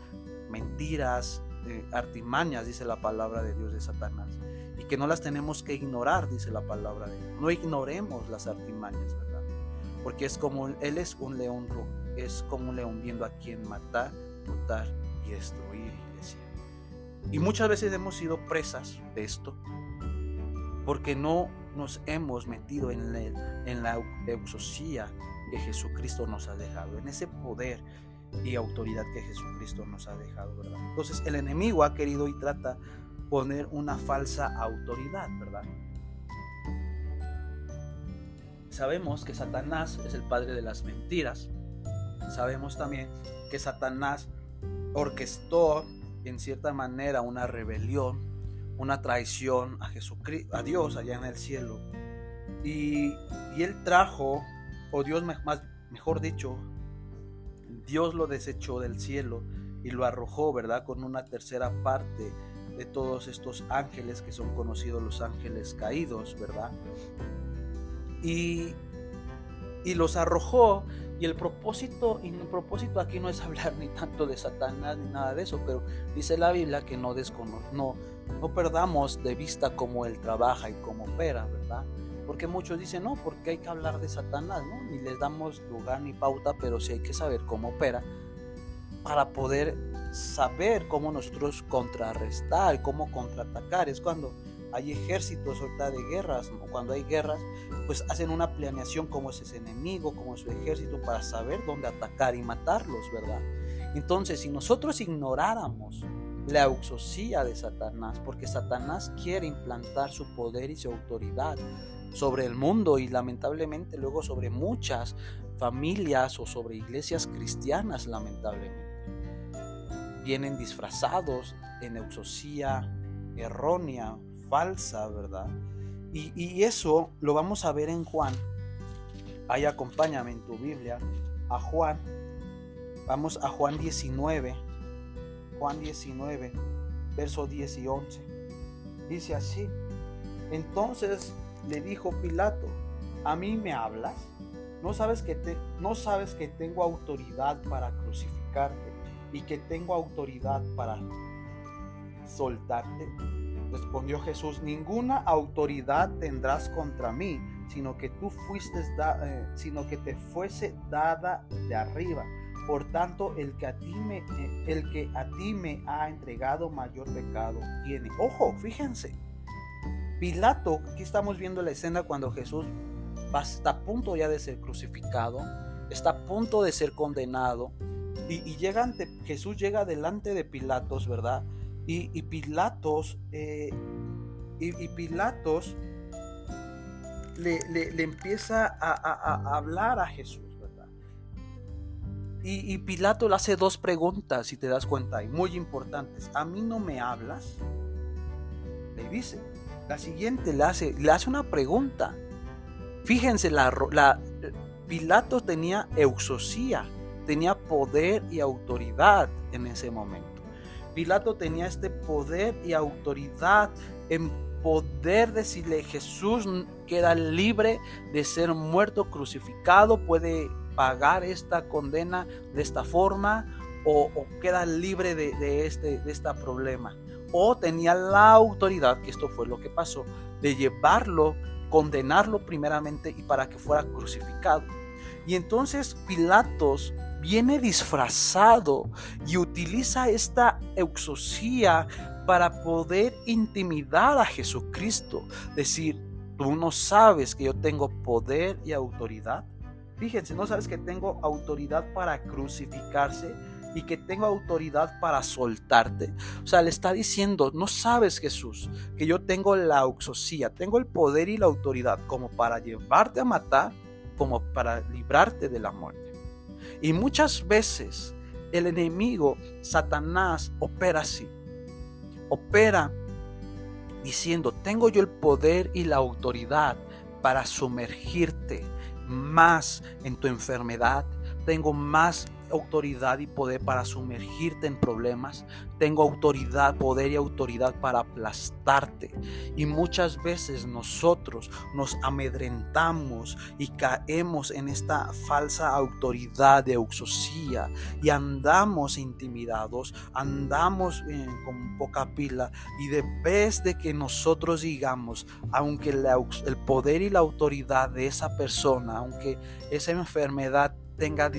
mentiras, eh, artimañas, dice la palabra de Dios de Satanás. Y que no las tenemos que ignorar, dice la palabra de Dios. No ignoremos las artimañas, ¿verdad? Porque es como Él es un león rojo, es como un león viendo a quien matar, matar y destruir. Y muchas veces hemos sido presas de esto, porque no nos hemos metido en, en la exosía que Jesucristo nos ha dejado, en ese poder y autoridad que Jesucristo nos ha dejado, ¿verdad? Entonces el enemigo ha querido y trata poner una falsa autoridad, ¿verdad? Sabemos que Satanás es el padre de las mentiras. Sabemos también que Satanás orquestó en cierta manera una rebelión una traición a Jesucristo, a Dios allá en el cielo. Y, él trajo, o Dios más, mejor dicho, Dios lo desechó del cielo y lo arrojó, ¿verdad? Con una tercera parte de todos estos ángeles que son conocidos los ángeles caídos, ¿verdad? Y, y los arrojó y el propósito, y el propósito aquí no es [laughs] hablar ni tanto de Satanás ni nada de eso, pero dice la Biblia que no, no, no perdamos de vista cómo Él trabaja y cómo opera, ¿verdad? Porque muchos dicen, no, porque hay que hablar de Satanás, ¿no? Ni les damos lugar ni pauta, pero sí hay que saber cómo opera para poder saber cómo nosotros contrarrestar, cómo contraatacar. Es cuando hay ejércitos ahorita de guerras, cuando hay guerras, pues hacen una planeación como es ese enemigo, como su ejército, para saber dónde atacar y matarlos, ¿verdad? Entonces, si nosotros ignoráramos la auxosía de Satanás, porque Satanás quiere implantar su poder y su autoridad sobre el mundo y lamentablemente luego sobre muchas familias o sobre iglesias cristianas, lamentablemente. Vienen disfrazados en auxosía errónea, falsa, ¿verdad? Y, eso lo vamos a ver en Juan. Ahí acompáñame en tu Biblia a Juan. Vamos a Juan 19 Juan 19, verso 10 y 11. Dice así, entonces le dijo Pilato, ¿a mí me hablas? ¿No sabes que, te, no sabes que tengo autoridad para crucificarte y que tengo autoridad para soltarte? Respondió Jesús, ninguna autoridad tendrás contra mí, sino que tú fuiste, eh, sino que te fuese dada de arriba. Por tanto, el que a ti me, eh, el que a ti me ha entregado mayor pecado tiene. Ojo, fíjense. Pilato, aquí estamos viendo la escena cuando Jesús está a punto ya de ser crucificado, está a punto de ser condenado, y, llega Jesús llega delante de Pilatos, ¿verdad? Y, Pilatos, eh, y, Pilatos le, empieza a hablar a Jesús. Y, Pilato le hace dos preguntas, si te das cuenta, y muy importantes. ¿A mí no me hablas? Le dice. La siguiente le hace, le hace una pregunta. Fíjense, la, la, Pilato tenía euxosía, tenía poder y autoridad en ese momento. Pilato tenía este poder y autoridad en poder decirle Jesús queda libre de ser muerto, crucificado, puede pagar esta condena de esta forma o, queda libre de, este, de este problema. O tenía la autoridad, que esto fue lo que pasó, de llevarlo, condenarlo primeramente y para que fuera crucificado. Y entonces Pilatos viene disfrazado y utiliza esta exosía para poder intimidar a Jesucristo. Decir, tú no sabes que yo tengo poder y autoridad. Fíjense, no sabes que tengo autoridad para crucificarse y que tengo autoridad para soltarte. O sea, le está diciendo, no sabes Jesús, que yo tengo la exosía, tengo el poder y la autoridad como para llevarte a matar, como para librarte de la muerte. Y muchas veces el enemigo, Satanás, opera así. Opera diciendo, tengo yo el poder y la autoridad para sumergirte más en tu enfermedad, tengo más autoridad y poder para sumergirte en problemas. Tengo autoridad, poder y autoridad para aplastarte. Y muchas veces nosotros nos amedrentamos y caemos en esta falsa autoridad de auxosía y andamos intimidados, andamos eh, con poca pila y de vez de que nosotros digamos, aunque el poder y la autoridad de esa persona, aunque esa enfermedad tenga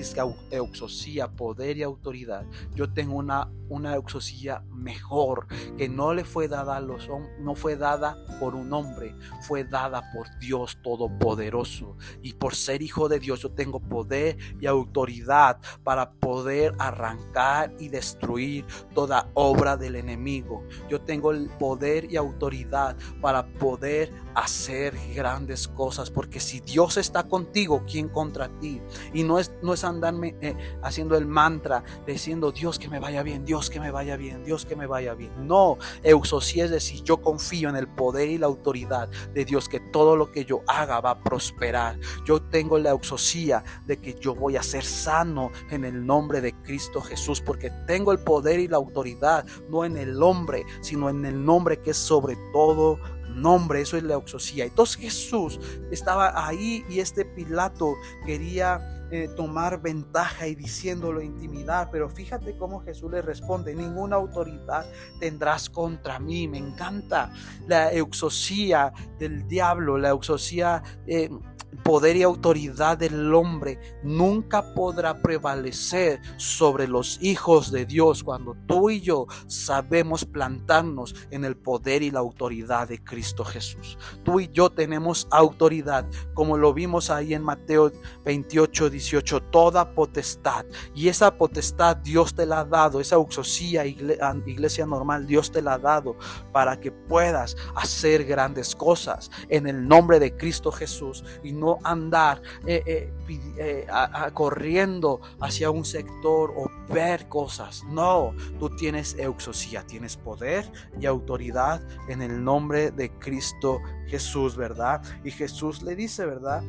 exosía, poder y autoridad, yo tengo una, una exosía mejor que no le fue dada a los no fue dada por un hombre, fue dada por Dios Todopoderoso. Y por ser hijo de Dios, yo tengo poder y autoridad para poder arrancar y destruir toda obra del enemigo. Yo tengo el poder y autoridad para poder hacer grandes cosas, porque si Dios está contigo, ¿quién contra ti? Y no es, no es andarme eh, haciendo el mantra, diciendo Dios que me vaya bien, Dios que me vaya bien, Dios que me vaya bien. No, eusosía es decir, yo confío en el poder y la autoridad de Dios, que todo lo que yo haga va a prosperar. Yo tengo la eusosía de que yo voy a ser sano en el nombre de Cristo Jesús, porque tengo el poder y la autoridad, no en el hombre, sino en el nombre que es sobre todo nombre, eso es la exosía. Entonces Jesús estaba ahí y este Pilato quería eh, tomar ventaja y diciéndolo intimidar, pero fíjate cómo Jesús le responde, ninguna autoridad tendrás contra mí. Me encanta la exosía del diablo, la exosía... Eh, poder y autoridad del hombre nunca podrá prevalecer sobre los hijos de Dios cuando tú y yo sabemos plantarnos en el poder y la autoridad de Cristo Jesús. Tú y yo tenemos autoridad, como lo vimos ahí en Mateo 28, 18, toda potestad. Y esa potestad Dios te la ha dado, esa uxosía, iglesia normal, Dios te la ha dado para que puedas hacer grandes cosas en el nombre de Cristo Jesús y no andar eh, eh, eh, corriendo hacia un sector o ver cosas. No, tú tienes euxosía, tienes poder y autoridad en el nombre de Cristo Jesús, ¿verdad? Y Jesús le dice, ¿verdad?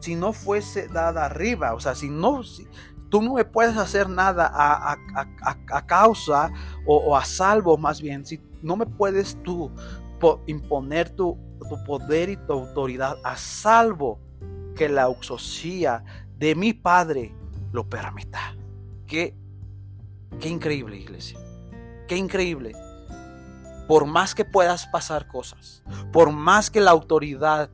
Si no fuese dada arriba, o sea, si no, tú no me puedes hacer nada a, causa o, a salvo más bien, si no me puedes tú imponer tu tu poder y tu autoridad a salvo que la auxosía de mi Padre lo permita. Qué, qué increíble, iglesia. Qué increíble. Por más que puedas pasar cosas, por más que la autoridad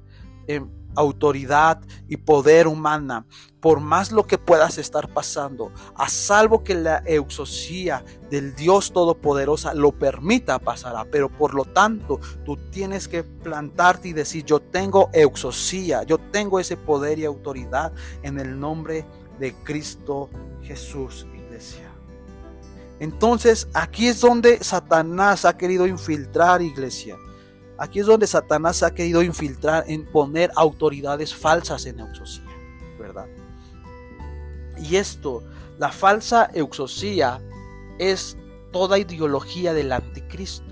eh, autoridad y poder humana, por más lo que puedas estar pasando, a salvo que la exosía del Dios Todopoderosa lo permita, pasará. Pero por lo tanto, tú tienes que plantarte y decir, yo tengo exosía, yo tengo ese poder y autoridad en el nombre de Cristo Jesús, iglesia. Entonces, aquí es donde Satanás ha querido infiltrar, iglesia. Aquí es donde Satanás ha querido infiltrar en poner autoridades falsas en Euxosía, ¿verdad? Y esto, la falsa Euxosía es toda ideología del anticristo.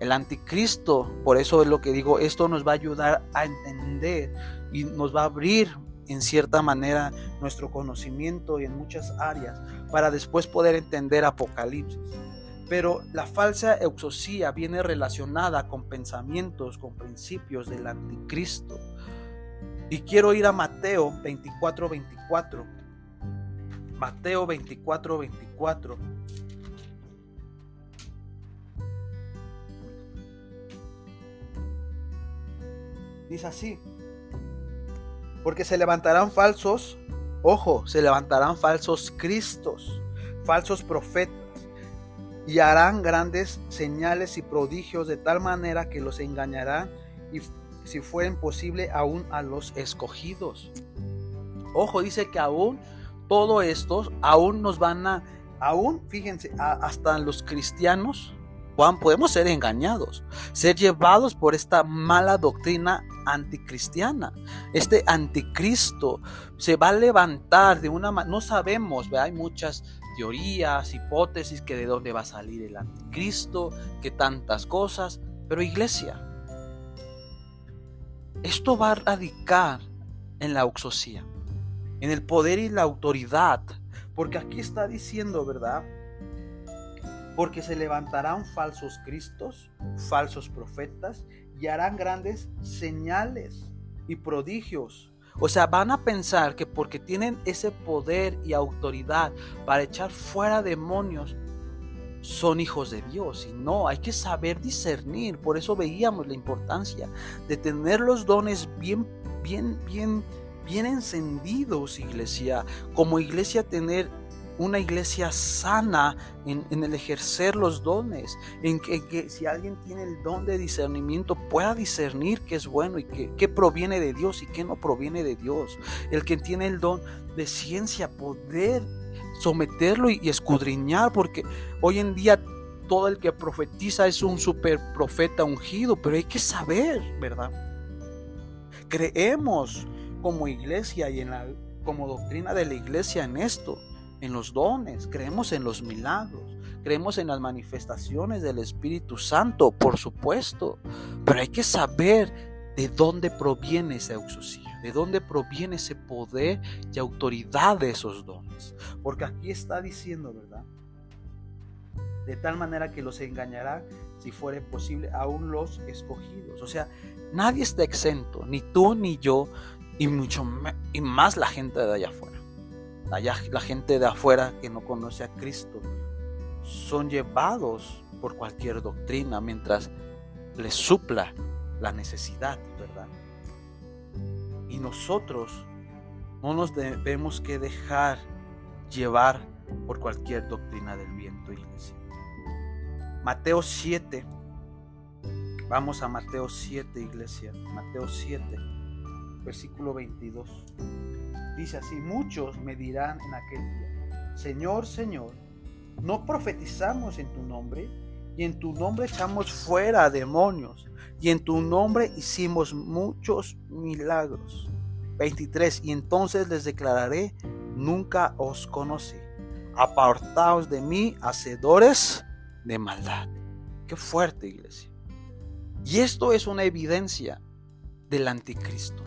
El anticristo, por eso es lo que digo, esto nos va a ayudar a entender y nos va a abrir en cierta manera nuestro conocimiento y en muchas áreas para después poder entender Apocalipsis. Pero la falsa euxosía viene relacionada con pensamientos, con principios del anticristo. Y quiero ir a Mateo 24, 24. Mateo 24, 24. Dice así. Porque se levantarán falsos, ojo, se levantarán falsos cristos, falsos profetas, y harán grandes señales y prodigios de tal manera que los engañarán y si fueren posible aún a los escogidos. Ojo, dice que aún todo esto, aún nos van a, aún, fíjense, hasta los cristianos podemos ser engañados, ser llevados por esta mala doctrina anticristiana. Este anticristo se va a levantar de una manera, no sabemos, hay muchas teorías, hipótesis que de dónde va a salir el anticristo, que tantas cosas, pero iglesia, esto va a radicar en la oxosía, en el poder y la autoridad, porque aquí está diciendo, ¿verdad? porque se levantarán falsos cristos, falsos profetas, y harán grandes señales y prodigios. O sea, van a pensar que porque tienen ese poder y autoridad para echar fuera demonios, son hijos de Dios. Y no, hay que saber discernir. Por eso veíamos la importancia de tener los dones bien, bien, bien, bien encendidos, iglesia. Como iglesia tener una iglesia sana en, el ejercer los dones, en que, si alguien tiene el don de discernimiento pueda discernir qué es bueno y qué, proviene de Dios y qué no proviene de Dios. El que tiene el don de ciencia, poder someterlo y, escudriñar, porque hoy en día todo el que profetiza es un super profeta ungido, pero hay que saber, ¿verdad? Creemos como iglesia y en la, como doctrina de la iglesia en esto en los dones, creemos en los milagros, creemos en las manifestaciones del Espíritu Santo, por supuesto, pero hay que saber de dónde proviene esa exusía, de dónde proviene ese poder y autoridad de esos dones. Porque aquí está diciendo, ¿verdad? De tal manera que los engañará, si fuere posible, aún los escogidos. O sea, nadie está exento, ni tú ni yo, y mucho y más la gente de allá afuera la gente de afuera que no conoce a Cristo son llevados por cualquier doctrina mientras les supla la necesidad, ¿verdad? Y nosotros no nos debemos que dejar llevar por cualquier doctrina del viento, iglesia. Mateo 7. Vamos a Mateo 7, iglesia. Mateo 7, versículo 22. Dice así, muchos me dirán en aquel día, Señor, Señor, ¿no profetizamos en tu nombre? Y en tu nombre echamos fuera demonios. Y en tu nombre hicimos muchos milagros. 23. Y entonces les declararé, nunca os conocí. Apartaos de mí, hacedores de maldad. Qué fuerte, iglesia. Y esto es una evidencia del anticristo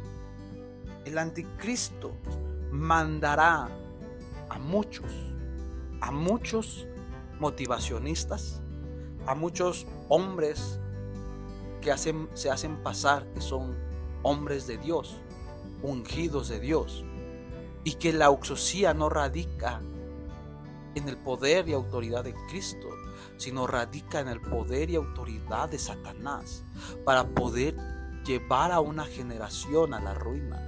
el anticristo mandará a muchos, a muchos motivacionistas, a muchos hombres que se hacen pasar que son hombres de Dios, ungidos de Dios, y que la oxosía no radica en el poder y autoridad de Cristo, sino radica en el poder y autoridad de Satanás para poder llevar a una generación a la ruina.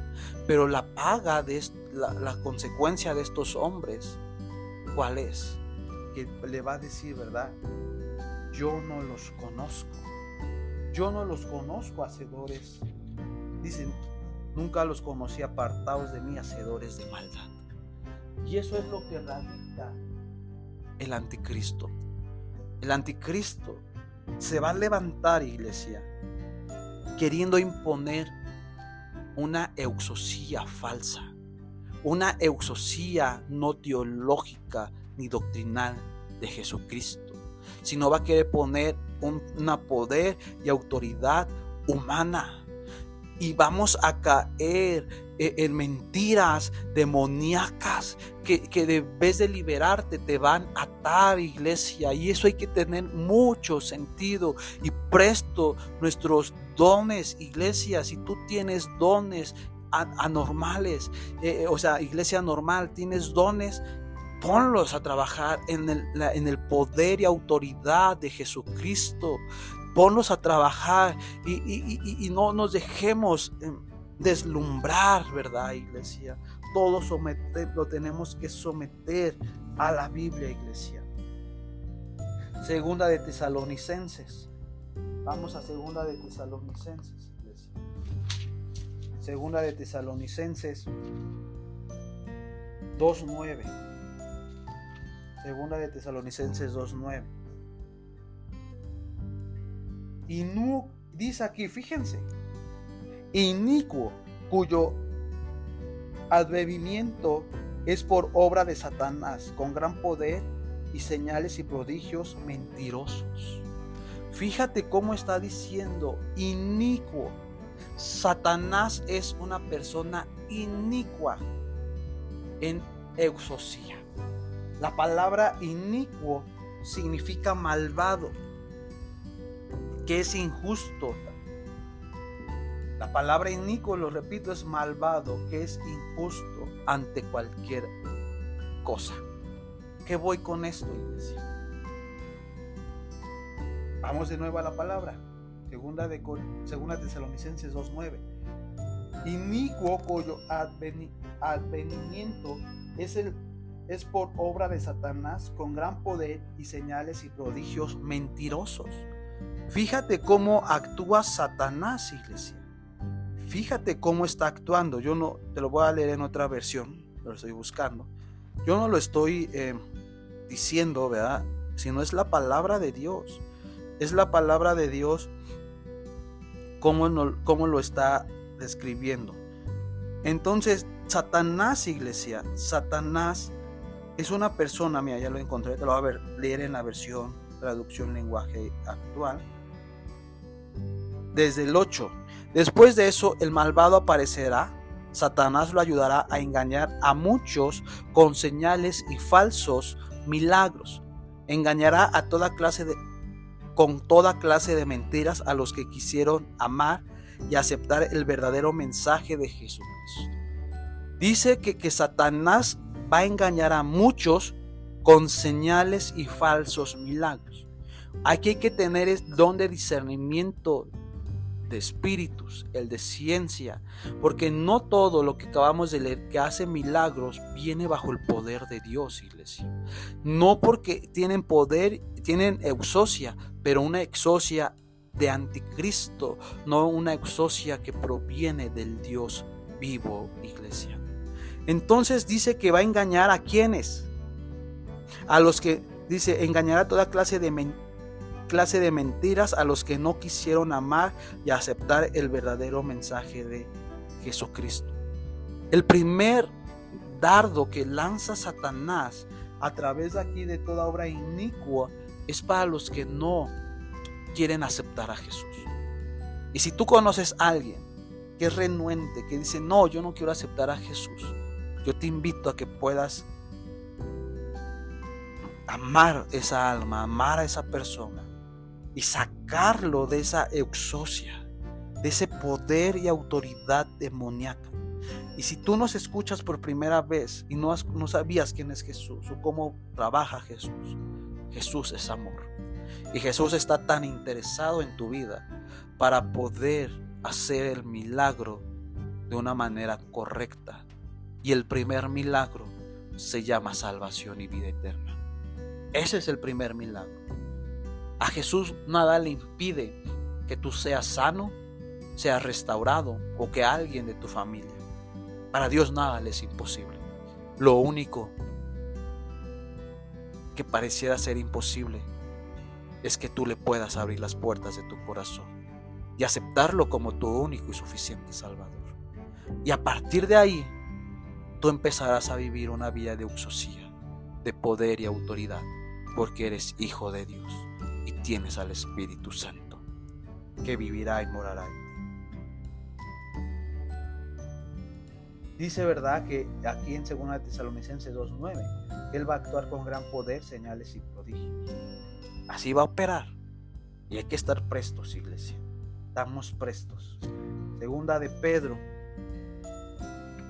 Pero la paga de la, consecuencia de estos hombres, ¿cuál es? Que le va a decir, ¿verdad? Yo no los conozco. Yo no los conozco, hacedores. Dicen, nunca los conocí apartados de mí, hacedores de maldad. Y eso es lo que radica el anticristo. El anticristo se va a levantar, iglesia, queriendo imponer una euxosía falsa, una euxosía no teológica ni doctrinal de Jesucristo, sino va a querer poner un poder y autoridad humana. y vamos a caer e, en mentiras demoníacas que, que de vez de liberarte te van a atar, iglesia. Y eso hay que tener mucho sentido y presto nuestros dones, iglesia. Si tú tienes dones anormales, eh, o sea, iglesia normal, tienes dones, ponlos a trabajar en el, en el, poder y autoridad de Jesucristo. Ponlos a trabajar y, no nos dejemos em, deslumbrar, ¿verdad, iglesia? Todo someter, lo tenemos que someter a la Biblia, iglesia. Segunda de Tesalonicenses. Vamos a segunda de Tesalonicenses. Segunda de Tesalonicenses 2.9. Segunda de Tesalonicenses 2.9. Y no, dice aquí, fíjense, inicuo, cuyo advenimiento es por obra de Satanás, con gran poder y señales y prodigios mentirosos. Fíjate cómo está diciendo inicuo. Satanás es una persona inicua en exosía. La palabra inicuo significa malvado, que es injusto, la palabra inicuo, lo repito, es malvado, que es injusto ante cualquier cosa. ¿Qué voy con esto, iglesia? Vamos de nuevo a la palabra. Segunda de Segunda Tesalonicenses 2:9. Inicuo cuyo advenimiento es el es por obra de Satanás con gran poder y señales y prodigios mentirosos. Fíjate cómo actúa Satanás, iglesia. Fíjate cómo está actuando. Yo no te lo voy a leer en otra versión, lo estoy buscando. Yo no lo estoy eh, diciendo, ¿verdad? Sino es la palabra de Dios. Es la palabra de Dios cómo lo está describiendo. Entonces, Satanás, iglesia, Satanás es una persona, mira, ya lo encontré, te lo voy a ver, leer en la versión traducción lenguaje actual. Desde el 8, Después de eso, el malvado aparecerá. Satanás lo ayudará a engañar a muchos con señales y falsos milagros. Engañará a toda clase de con toda clase de mentiras a los que quisieron amar y aceptar el verdadero mensaje de Jesucristo. Dice que, que Satanás va a engañar a muchos con señales y falsos milagros. Aquí hay que tener el don de discernimiento de espíritus, el de ciencia, porque no todo lo que acabamos de leer que hace milagros viene bajo el poder de Dios, iglesia. No porque tienen poder, tienen exocia, pero una exocia de anticristo, no una exocia que proviene del Dios vivo, iglesia. Entonces dice que va a engañar a quienes, a los que dice engañará toda clase de clase de mentiras a los que no quisieron amar y aceptar el verdadero mensaje de Jesucristo. El primer dardo que lanza Satanás a través de aquí de toda obra inicua es para los que no quieren aceptar a Jesús. Y si tú conoces a alguien que es renuente, que dice, no, yo no quiero aceptar a Jesús, yo te invito a que puedas amar esa alma, amar a esa persona y sacarlo de esa exocia, de ese poder y autoridad demoníaca. Y si tú nos escuchas por primera vez y no, no sabías quién es Jesús o cómo trabaja Jesús, Jesús es amor. Y Jesús está tan interesado en tu vida para poder hacer el milagro de una manera correcta. Y el primer milagro se llama salvación y vida eterna. Ese es el primer milagro. A Jesús nada le impide que tú seas sano, seas restaurado o que alguien de tu familia. Para Dios nada le es imposible. Lo único que pareciera ser imposible es que tú le puedas abrir las puertas de tu corazón y aceptarlo como tu único y suficiente Salvador. Y a partir de ahí, tú empezarás a vivir una vida de uxosía, de poder y autoridad, porque eres hijo de Dios tienes al Espíritu Santo, que vivirá y morará en Dice verdad que aquí en 2 Tesalonicenses 2.9, Él va a actuar con gran poder, señales y prodigios. Así va a operar. Y hay que estar prestos, iglesia. Estamos prestos. Segunda de Pedro.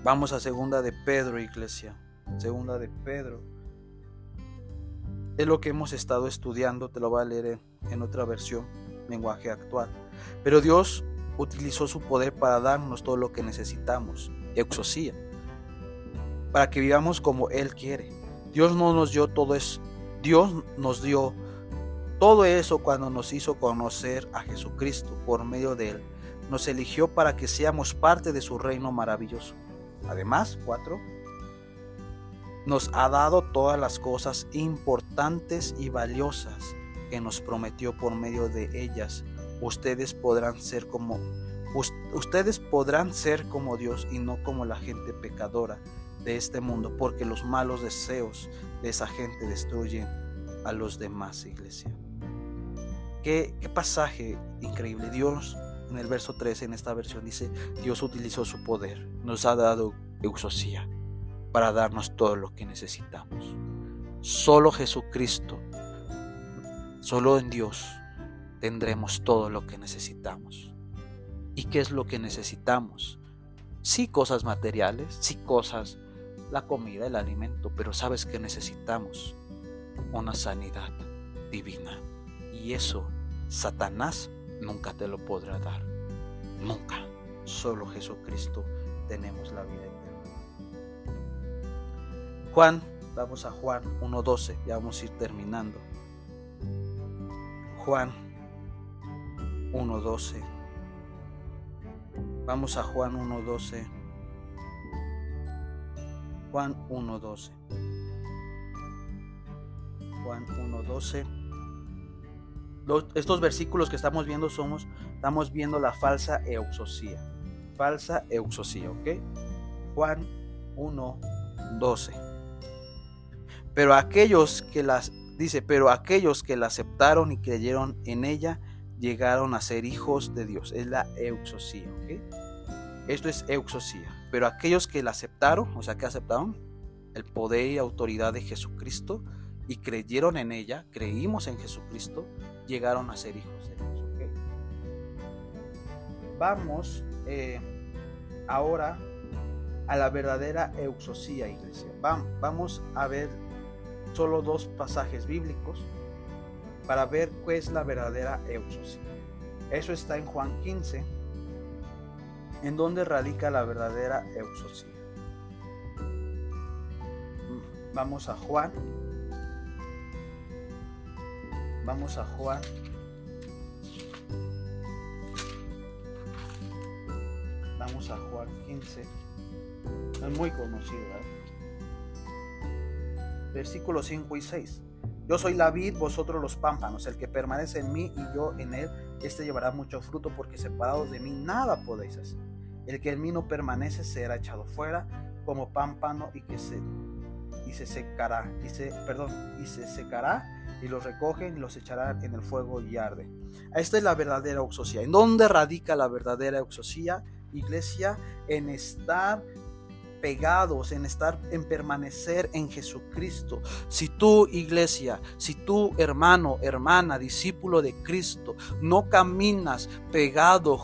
Vamos a segunda de Pedro, iglesia. Segunda de Pedro. Es lo que hemos estado estudiando, te lo voy a leer en otra versión, lenguaje actual. Pero Dios utilizó su poder para darnos todo lo que necesitamos, exosía, para que vivamos como Él quiere. Dios no nos dio todo eso, Dios nos dio todo eso cuando nos hizo conocer a Jesucristo por medio de Él. Nos eligió para que seamos parte de su reino maravilloso. Además, cuatro, nos ha dado todas las cosas importantes y valiosas que nos prometió por medio de ellas ustedes podrán ser como ustedes podrán ser como Dios y no como la gente pecadora de este mundo, porque los malos deseos de esa gente destruyen a los demás, iglesia. Qué, pasaje increíble. Dios en el verso 13, en esta versión, dice, Dios utilizó su poder, nos ha dado euxosía para darnos todo lo que necesitamos. Solo Jesucristo, solo en Dios tendremos todo lo que necesitamos. ¿Y qué es lo que necesitamos? Sí cosas materiales, sí cosas, la comida, el alimento, pero sabes que necesitamos una sanidad divina. Y eso Satanás nunca te lo podrá dar. Nunca. Solo Jesucristo tenemos la vida eterna. Juan, vamos a Juan 1.12, ya vamos a ir terminando. Juan 1.12. Vamos a Juan 1.12. Juan 1.12. Juan 1.12. Estos versículos que estamos viendo somos, estamos viendo la falsa euxosía. Falsa euxosía, ¿ok? Juan 1.12. Pero aquellos que las, dice, pero aquellos que la aceptaron y creyeron en ella, llegaron a ser hijos de Dios. Es la euxosía. Esto es euxosía. Pero aquellos que la aceptaron, o sea, que aceptaron el poder y autoridad de Jesucristo y creyeron en ella, creímos en Jesucristo, llegaron a ser hijos de Dios. Vamos eh, ahora a la verdadera euxosía, iglesia. Vamos a ver solo dos pasajes bíblicos para ver cuál es la verdadera euxosía. Eso está en Juan 15, en donde radica la verdadera euxosía. Vamos a Juan. Vamos a Juan. Vamos a Juan 15. Es muy conocido. Versículos 5 y 6. Yo soy la vid, vosotros los pámpanos. El que permanece en mí y yo en él, este llevará mucho fruto, porque separados de mí nada podéis hacer. El que en mí no permanece será echado fuera como pámpano y que se y se secará, y se, perdón, y se secará y los recogen y los echarán en el fuego y arde. Esta es la verdadera oxosía. ¿En dónde radica la verdadera oxosía? Iglesia, en estar pegados en estar, en permanecer en Jesucristo. Si tú, iglesia, si tú, hermano, hermana, discípulo de Cristo, no caminas pegado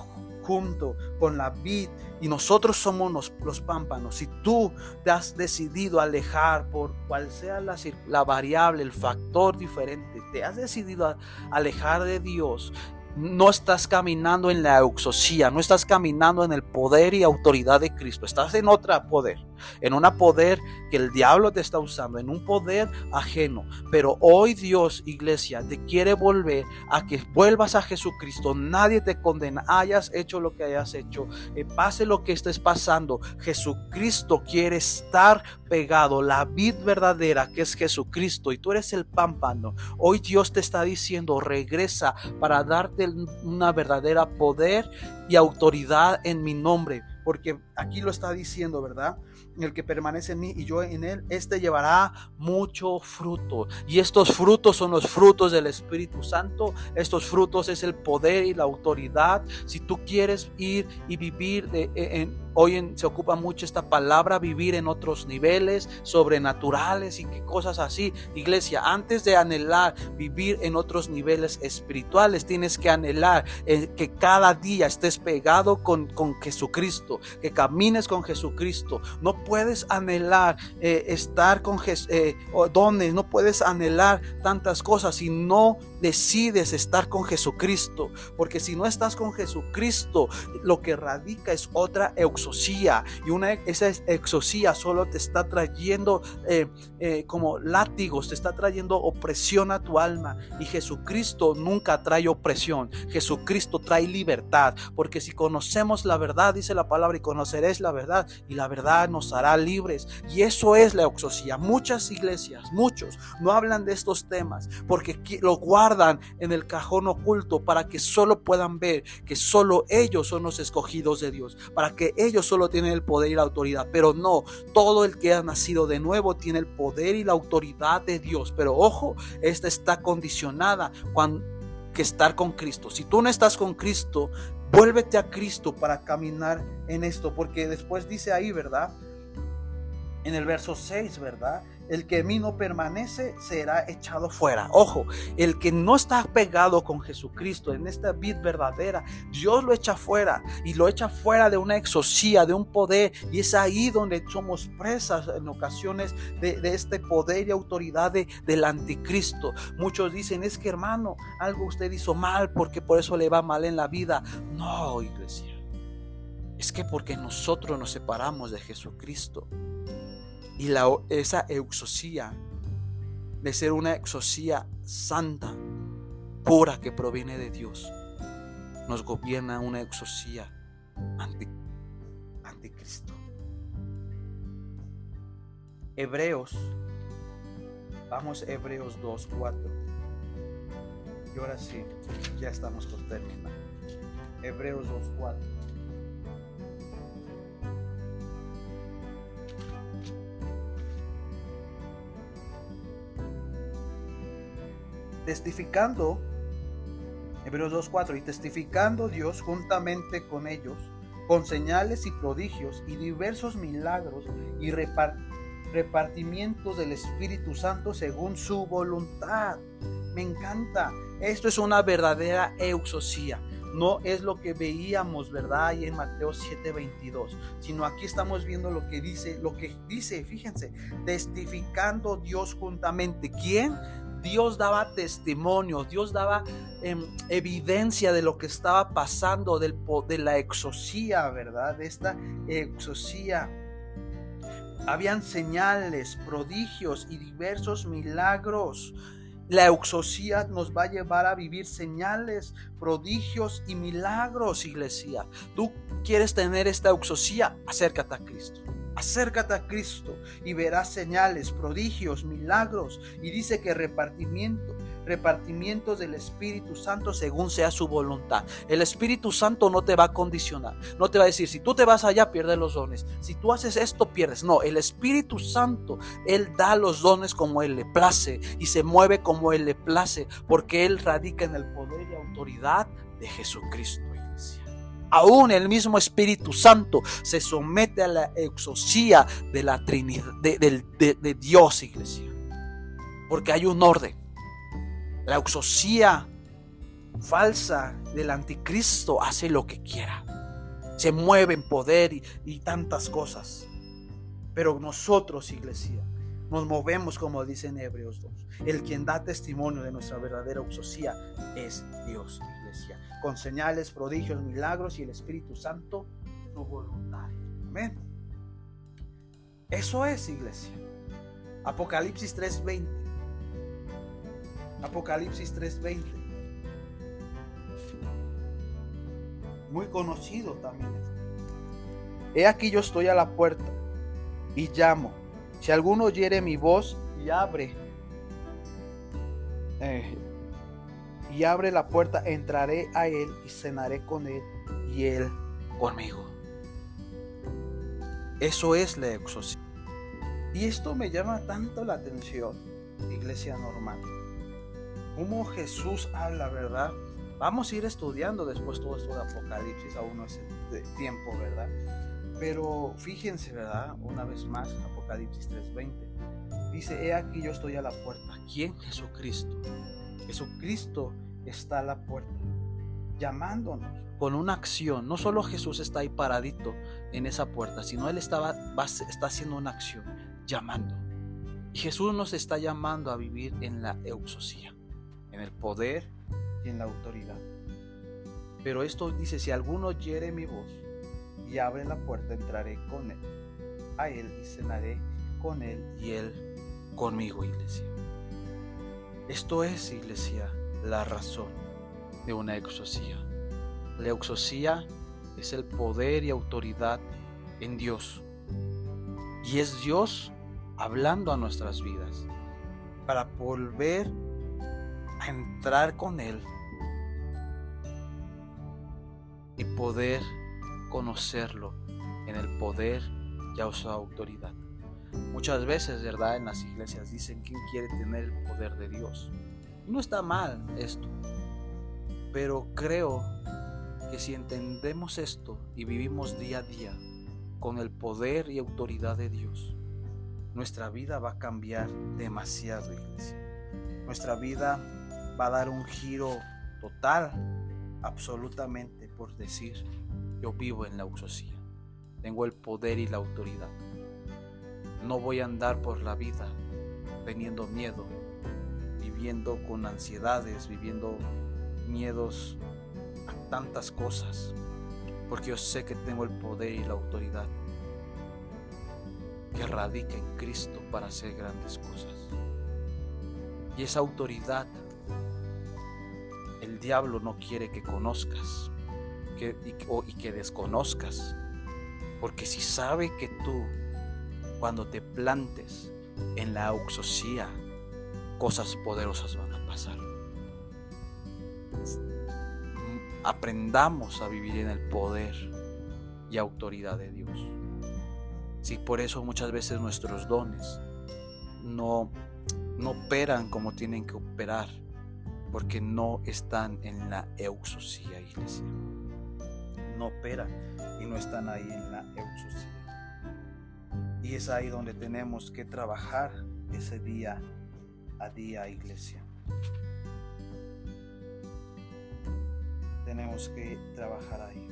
junto con la vid y nosotros somos los, pámpanos. Si tú te has decidido alejar por cual sea la, la variable, el factor diferente, te has decidido alejar de Dios no estás caminando en la euxosía, no estás caminando en el poder y autoridad de Cristo, estás en otro poder, en un poder que el diablo te está usando, en un poder ajeno. Pero hoy Dios, iglesia, te quiere volver a que vuelvas a Jesucristo. Nadie te condena, hayas hecho lo que hayas hecho, eh, pase lo que estés pasando. Jesucristo quiere estar pegado, la vid verdadera que es Jesucristo y tú eres el pámpano. Hoy Dios te está diciendo, regresa para darte una verdadera poder y autoridad en mi nombre. Porque aquí lo está diciendo, ¿verdad? El que permanece en mí y yo en él, este llevará mucho fruto. Y estos frutos son los frutos del Espíritu Santo. Estos frutos es el poder y la autoridad. Si tú quieres ir y vivir de, en, Hoy se ocupa mucho esta palabra, vivir en otros niveles sobrenaturales y que cosas así. Iglesia, antes de anhelar vivir en otros niveles espirituales, tienes que anhelar eh, que cada día estés pegado con, con, Jesucristo, que camines con Jesucristo. No puedes anhelar eh, estar con Jesús, eh, dones, no puedes anhelar tantas cosas si no decides estar con Jesucristo. Porque si no estás con Jesucristo, lo que radica es otra exosía. Y una, esa exosía solo te está trayendo eh, eh, como látigos, te está trayendo opresión a tu alma. Y Jesucristo nunca trae opresión. Jesucristo trae libertad. Porque si conocemos la verdad, dice la palabra, y conoceréis la verdad, y la verdad nos hará libres. Y eso es la exosía. Muchas iglesias, muchos, no hablan de estos temas porque lo guardan en el cajón oculto para que solo puedan ver que solo ellos son los escogidos de Dios, para que ellos solo tienen el poder y la autoridad. Pero no, todo el que ha nacido de nuevo tiene el poder y la autoridad de Dios. Pero ojo, esta está condicionada cuando que estar con Cristo. Si tú no estás con Cristo, vuélvete a Cristo para caminar en esto, porque después dice ahí, ¿verdad? En el verso 6, ¿verdad? El que en mí no permanece será echado fuera. Ojo, el que no está pegado con Jesucristo en esta vida verdadera, Dios lo echa fuera y lo echa fuera de una exosía, de un poder. Y es ahí donde somos presas en ocasiones de, este poder y autoridad del anticristo. Muchos dicen, es que hermano, algo usted hizo mal porque por eso le va mal en la vida. No, iglesia. Es que porque nosotros nos separamos de Jesucristo y la, esa exosía de ser una exosía santa, pura que proviene de Dios, nos gobierna una exosía anti, anticristo. Hebreos, vamos Hebreos 2, 4. Y ahora sí, ya estamos por terminar. Hebreos 2, 4. Testificando, Hebreos 2.4, y testificando Dios juntamente con ellos, con señales y prodigios y diversos milagros y repartimientos del Espíritu Santo según su voluntad. Me encanta. Esto es una verdadera euxosía. No es lo que veíamos, ¿verdad? Ahí en Mateo 7:22, sino aquí estamos viendo lo que dice, lo que dice, fíjense, testificando Dios juntamente. ¿Quién? Dios daba testimonio, Dios daba em, evidencia de lo que estaba pasando, de la exosía, ¿verdad? De esta exosía. Habían señales, prodigios y diversos milagros. La exosía nos va a llevar a vivir señales, prodigios y milagros, iglesia. Tú quieres tener esta exosía, acércate a Cristo. Acércate a Cristo y verás señales, prodigios, milagros. Y dice que repartimiento, repartimientos del Espíritu Santo según sea su voluntad. El Espíritu Santo no te va a condicionar. No te va a decir, si tú te vas allá, pierdes los dones. Si tú haces esto, pierdes. No, el Espíritu Santo, Él da los dones como Él le place y se mueve como Él le place, porque Él radica en el poder y autoridad de Jesucristo aún el mismo Espíritu Santo se somete a la exosía de la Trinidad, de, Dios, iglesia. Porque hay un orden. La exosía falsa del anticristo hace lo que quiera. Se mueve en poder y, tantas cosas. Pero nosotros, iglesia, nos movemos como dice en Hebreos 2. El quien da testimonio de nuestra verdadera exosía es Dios con señales, prodigios, milagros y el Espíritu Santo su voluntad. Amén. Eso es iglesia. Apocalipsis 3:20. Apocalipsis 3:20. Muy conocido también. He aquí yo estoy a la puerta y llamo. Si alguno oyere mi voz y abre, eh, y abre la puerta, entraré a él y cenaré con él y él conmigo. Eso es la exorcismo. Y esto me llama tanto la atención, iglesia normal. Cómo Jesús habla, ¿verdad? Vamos a ir estudiando después todo esto de Apocalipsis, aún no es el tiempo, ¿verdad? Pero fíjense, ¿verdad? Una vez más, Apocalipsis 3:20. Dice, he aquí yo estoy a la puerta. ¿Quién? Jesucristo. Jesucristo está a la puerta, llamándonos con una acción. No solo Jesús está ahí paradito en esa puerta, sino Él estaba, está haciendo una acción, llamando. Y Jesús nos está llamando a vivir en la euxosía, en el poder y en la autoridad. Pero esto dice, si alguno oyere mi voz y abre la puerta, entraré con él. A él y cenaré con él y él conmigo, iglesia. Esto es, iglesia, la razón de una exosía. La exosía es el poder y autoridad en Dios. Y es Dios hablando a nuestras vidas para volver a entrar con Él y poder conocerlo en el poder y a su autoridad. Muchas veces, ¿verdad? En las iglesias dicen quién quiere tener el poder de Dios. No está mal esto, pero creo que si entendemos esto y vivimos día a día con el poder y autoridad de Dios, nuestra vida va a cambiar demasiado, iglesia. Nuestra vida va a dar un giro total, absolutamente, por decir, yo vivo en la auxosía, tengo el poder y la autoridad. No voy a andar por la vida teniendo miedo, viviendo con ansiedades, viviendo miedos a tantas cosas, porque yo sé que tengo el poder y la autoridad que radica en Cristo para hacer grandes cosas. Y esa autoridad el diablo no quiere que conozcas que, y que desconozcas, porque si sabe que tú cuando te plantes en la auxosía, cosas poderosas van a pasar. Aprendamos a vivir en el poder y autoridad de Dios. Si por eso muchas veces nuestros dones no, no operan como tienen que operar, porque no están en la euxosía, iglesia. No operan y no están ahí en la euxosía. Y es ahí donde tenemos que trabajar ese día a día, iglesia. Tenemos que trabajar ahí.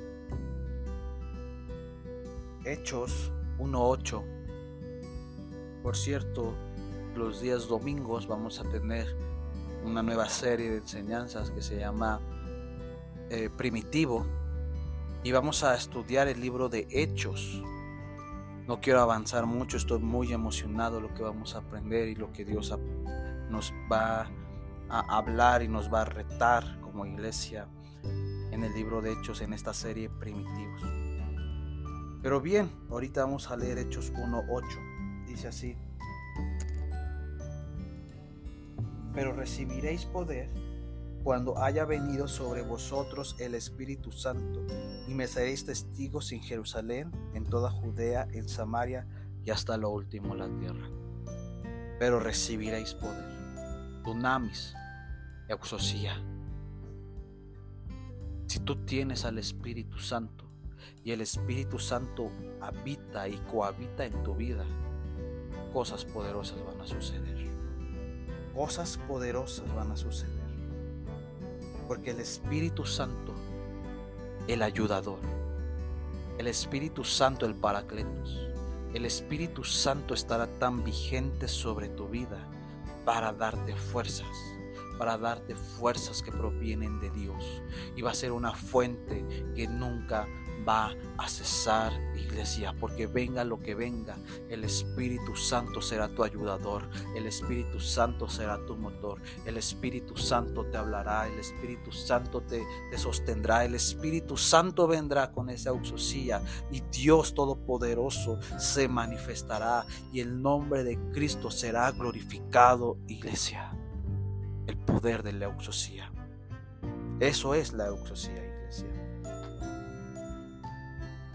Hechos 1.8. Por cierto, los días domingos vamos a tener una nueva serie de enseñanzas que se llama eh, Primitivo y vamos a estudiar el libro de Hechos no quiero avanzar mucho, estoy muy emocionado lo que vamos a aprender y lo que Dios nos va a hablar y nos va a retar como iglesia en el libro de Hechos en esta serie Primitivos. Pero bien, ahorita vamos a leer Hechos 1.8. Dice así. Pero recibiréis poder cuando haya venido sobre vosotros el Espíritu Santo, y me seréis testigos en Jerusalén, en toda Judea, en Samaria y hasta lo último la tierra. Pero recibiréis poder. Dunamis, exosía. Si tú tienes al Espíritu Santo y el Espíritu Santo habita y cohabita en tu vida, cosas poderosas van a suceder. Cosas poderosas van a suceder. Porque el Espíritu Santo, el ayudador, el Espíritu Santo, el Paracletos, el Espíritu Santo estará tan vigente sobre tu vida para darte fuerzas, para darte fuerzas que provienen de Dios. Y va a ser una fuente que nunca va a cesar, iglesia, porque venga lo que venga, el Espíritu Santo será tu ayudador, el Espíritu Santo será tu motor, el Espíritu Santo te hablará, el Espíritu Santo te, te sostendrá, el Espíritu Santo vendrá con esa auxosía y Dios Todopoderoso se manifestará y el nombre de Cristo será glorificado, iglesia. El poder de la auxosía. Eso es la auxosía, iglesia.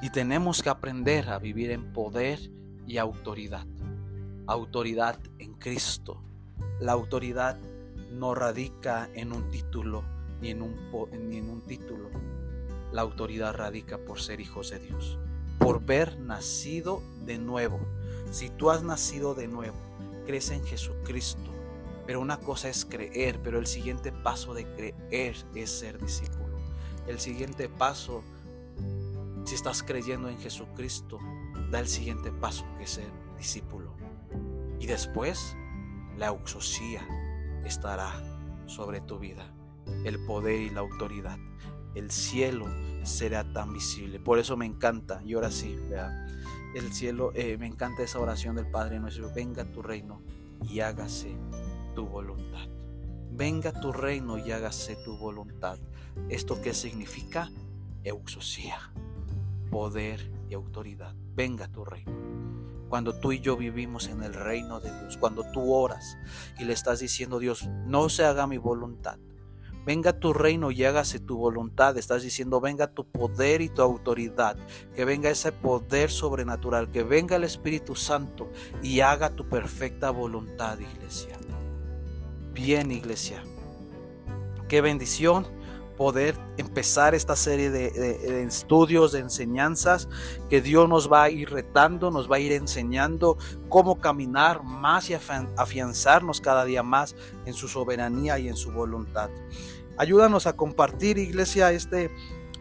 Y tenemos que aprender a vivir en poder y autoridad. Autoridad en Cristo. La autoridad no radica en un título ni en un, ni en un título. La autoridad radica por ser hijos de Dios, por ver nacido de nuevo. Si tú has nacido de nuevo, crees en Jesucristo, pero una cosa es creer, pero el siguiente paso de creer es ser discípulo. El siguiente paso, si estás creyendo en Jesucristo, da el siguiente paso que es ser discípulo. Y después, la auxosía estará sobre tu vida, el poder y la autoridad. El cielo será tan visible. Por eso me encanta, y ahora sí, vea, el cielo, eh, me encanta esa oración del Padre nuestro, venga tu reino y hágase tu voluntad. Venga tu reino y hágase tu voluntad. ¿Esto qué significa? Euxosía, poder y autoridad. Venga tu reino. Cuando tú y yo vivimos en el reino de Dios, cuando tú oras y le estás diciendo, Dios, no se haga mi voluntad, venga tu reino y hágase tu voluntad. Estás diciendo, venga tu poder y tu autoridad, que venga ese poder sobrenatural, que venga el Espíritu Santo y haga tu perfecta voluntad, iglesia. Bien, iglesia. Qué bendición poder empezar esta serie de, estudios, de enseñanzas, que Dios nos va a ir retando, nos va a ir enseñando cómo caminar más y afianzarnos cada día más en su soberanía y en su voluntad. Ayúdanos a compartir, iglesia, este,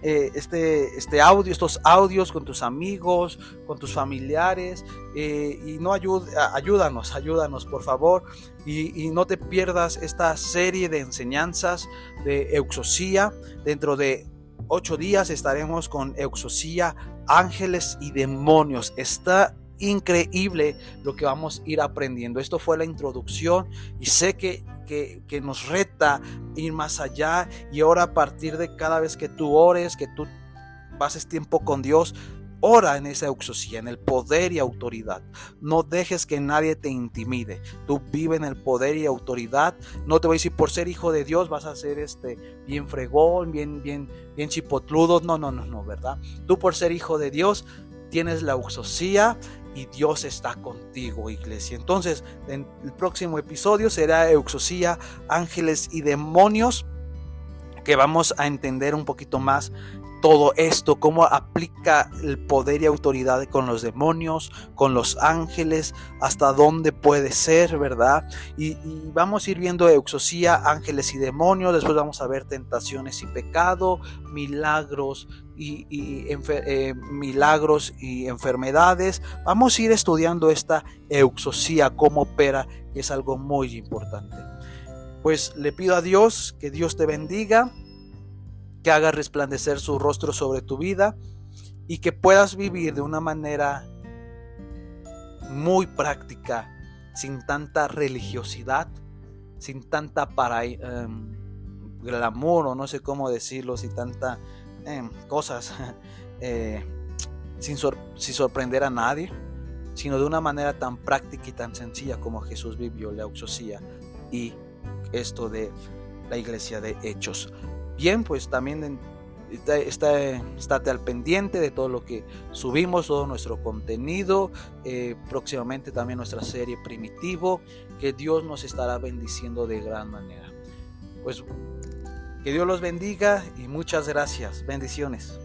eh, este, este audio, estos audios con tus amigos, con tus familiares. Eh, y no ayúdanos, ayúdanos por favor. Y, no te pierdas esta serie de enseñanzas de Euxosía. Dentro de ocho días estaremos con Euxosía, ángeles y demonios. Está increíble lo que vamos a ir aprendiendo. Esto fue la introducción y sé que que, nos reta ir más allá y ahora a partir de cada vez que tú ores, que tú pases tiempo con Dios, Ora en esa euxosía, en el poder y autoridad. No dejes que nadie te intimide. Tú vive en el poder y autoridad. No te voy a decir por ser hijo de Dios vas a ser este bien fregón, bien bien bien chipotludo. No, no, no, no, ¿verdad? Tú por ser hijo de Dios tienes la euxosía y Dios está contigo, iglesia. Entonces, en el próximo episodio será Euxosía, ángeles y demonios, que vamos a entender un poquito más todo esto, cómo aplica el poder y autoridad con los demonios, con los ángeles, hasta dónde puede ser, ¿verdad? Y, vamos a ir viendo Euxosía, ángeles y demonios, después vamos a ver tentaciones y pecado, milagros y, eh, milagros y enfermedades. Vamos a ir estudiando esta Euxosía, cómo opera, que es algo muy importante. Pues le pido a Dios que Dios te bendiga que haga resplandecer su rostro sobre tu vida y que puedas vivir de una manera muy práctica, sin tanta religiosidad, sin tanta para, em, glamour o no sé cómo decirlo, sin tanta em, cosas, [laughs] eh, sin, sorprender a nadie, sino de una manera tan práctica y tan sencilla como Jesús vivió la auxosía y esto de la iglesia de Hechos bien, pues también está, estate al pendiente de todo lo que subimos, todo nuestro contenido, eh, próximamente también nuestra serie Primitivo, que Dios nos estará bendiciendo de gran manera. Pues que Dios los bendiga y muchas gracias. Bendiciones.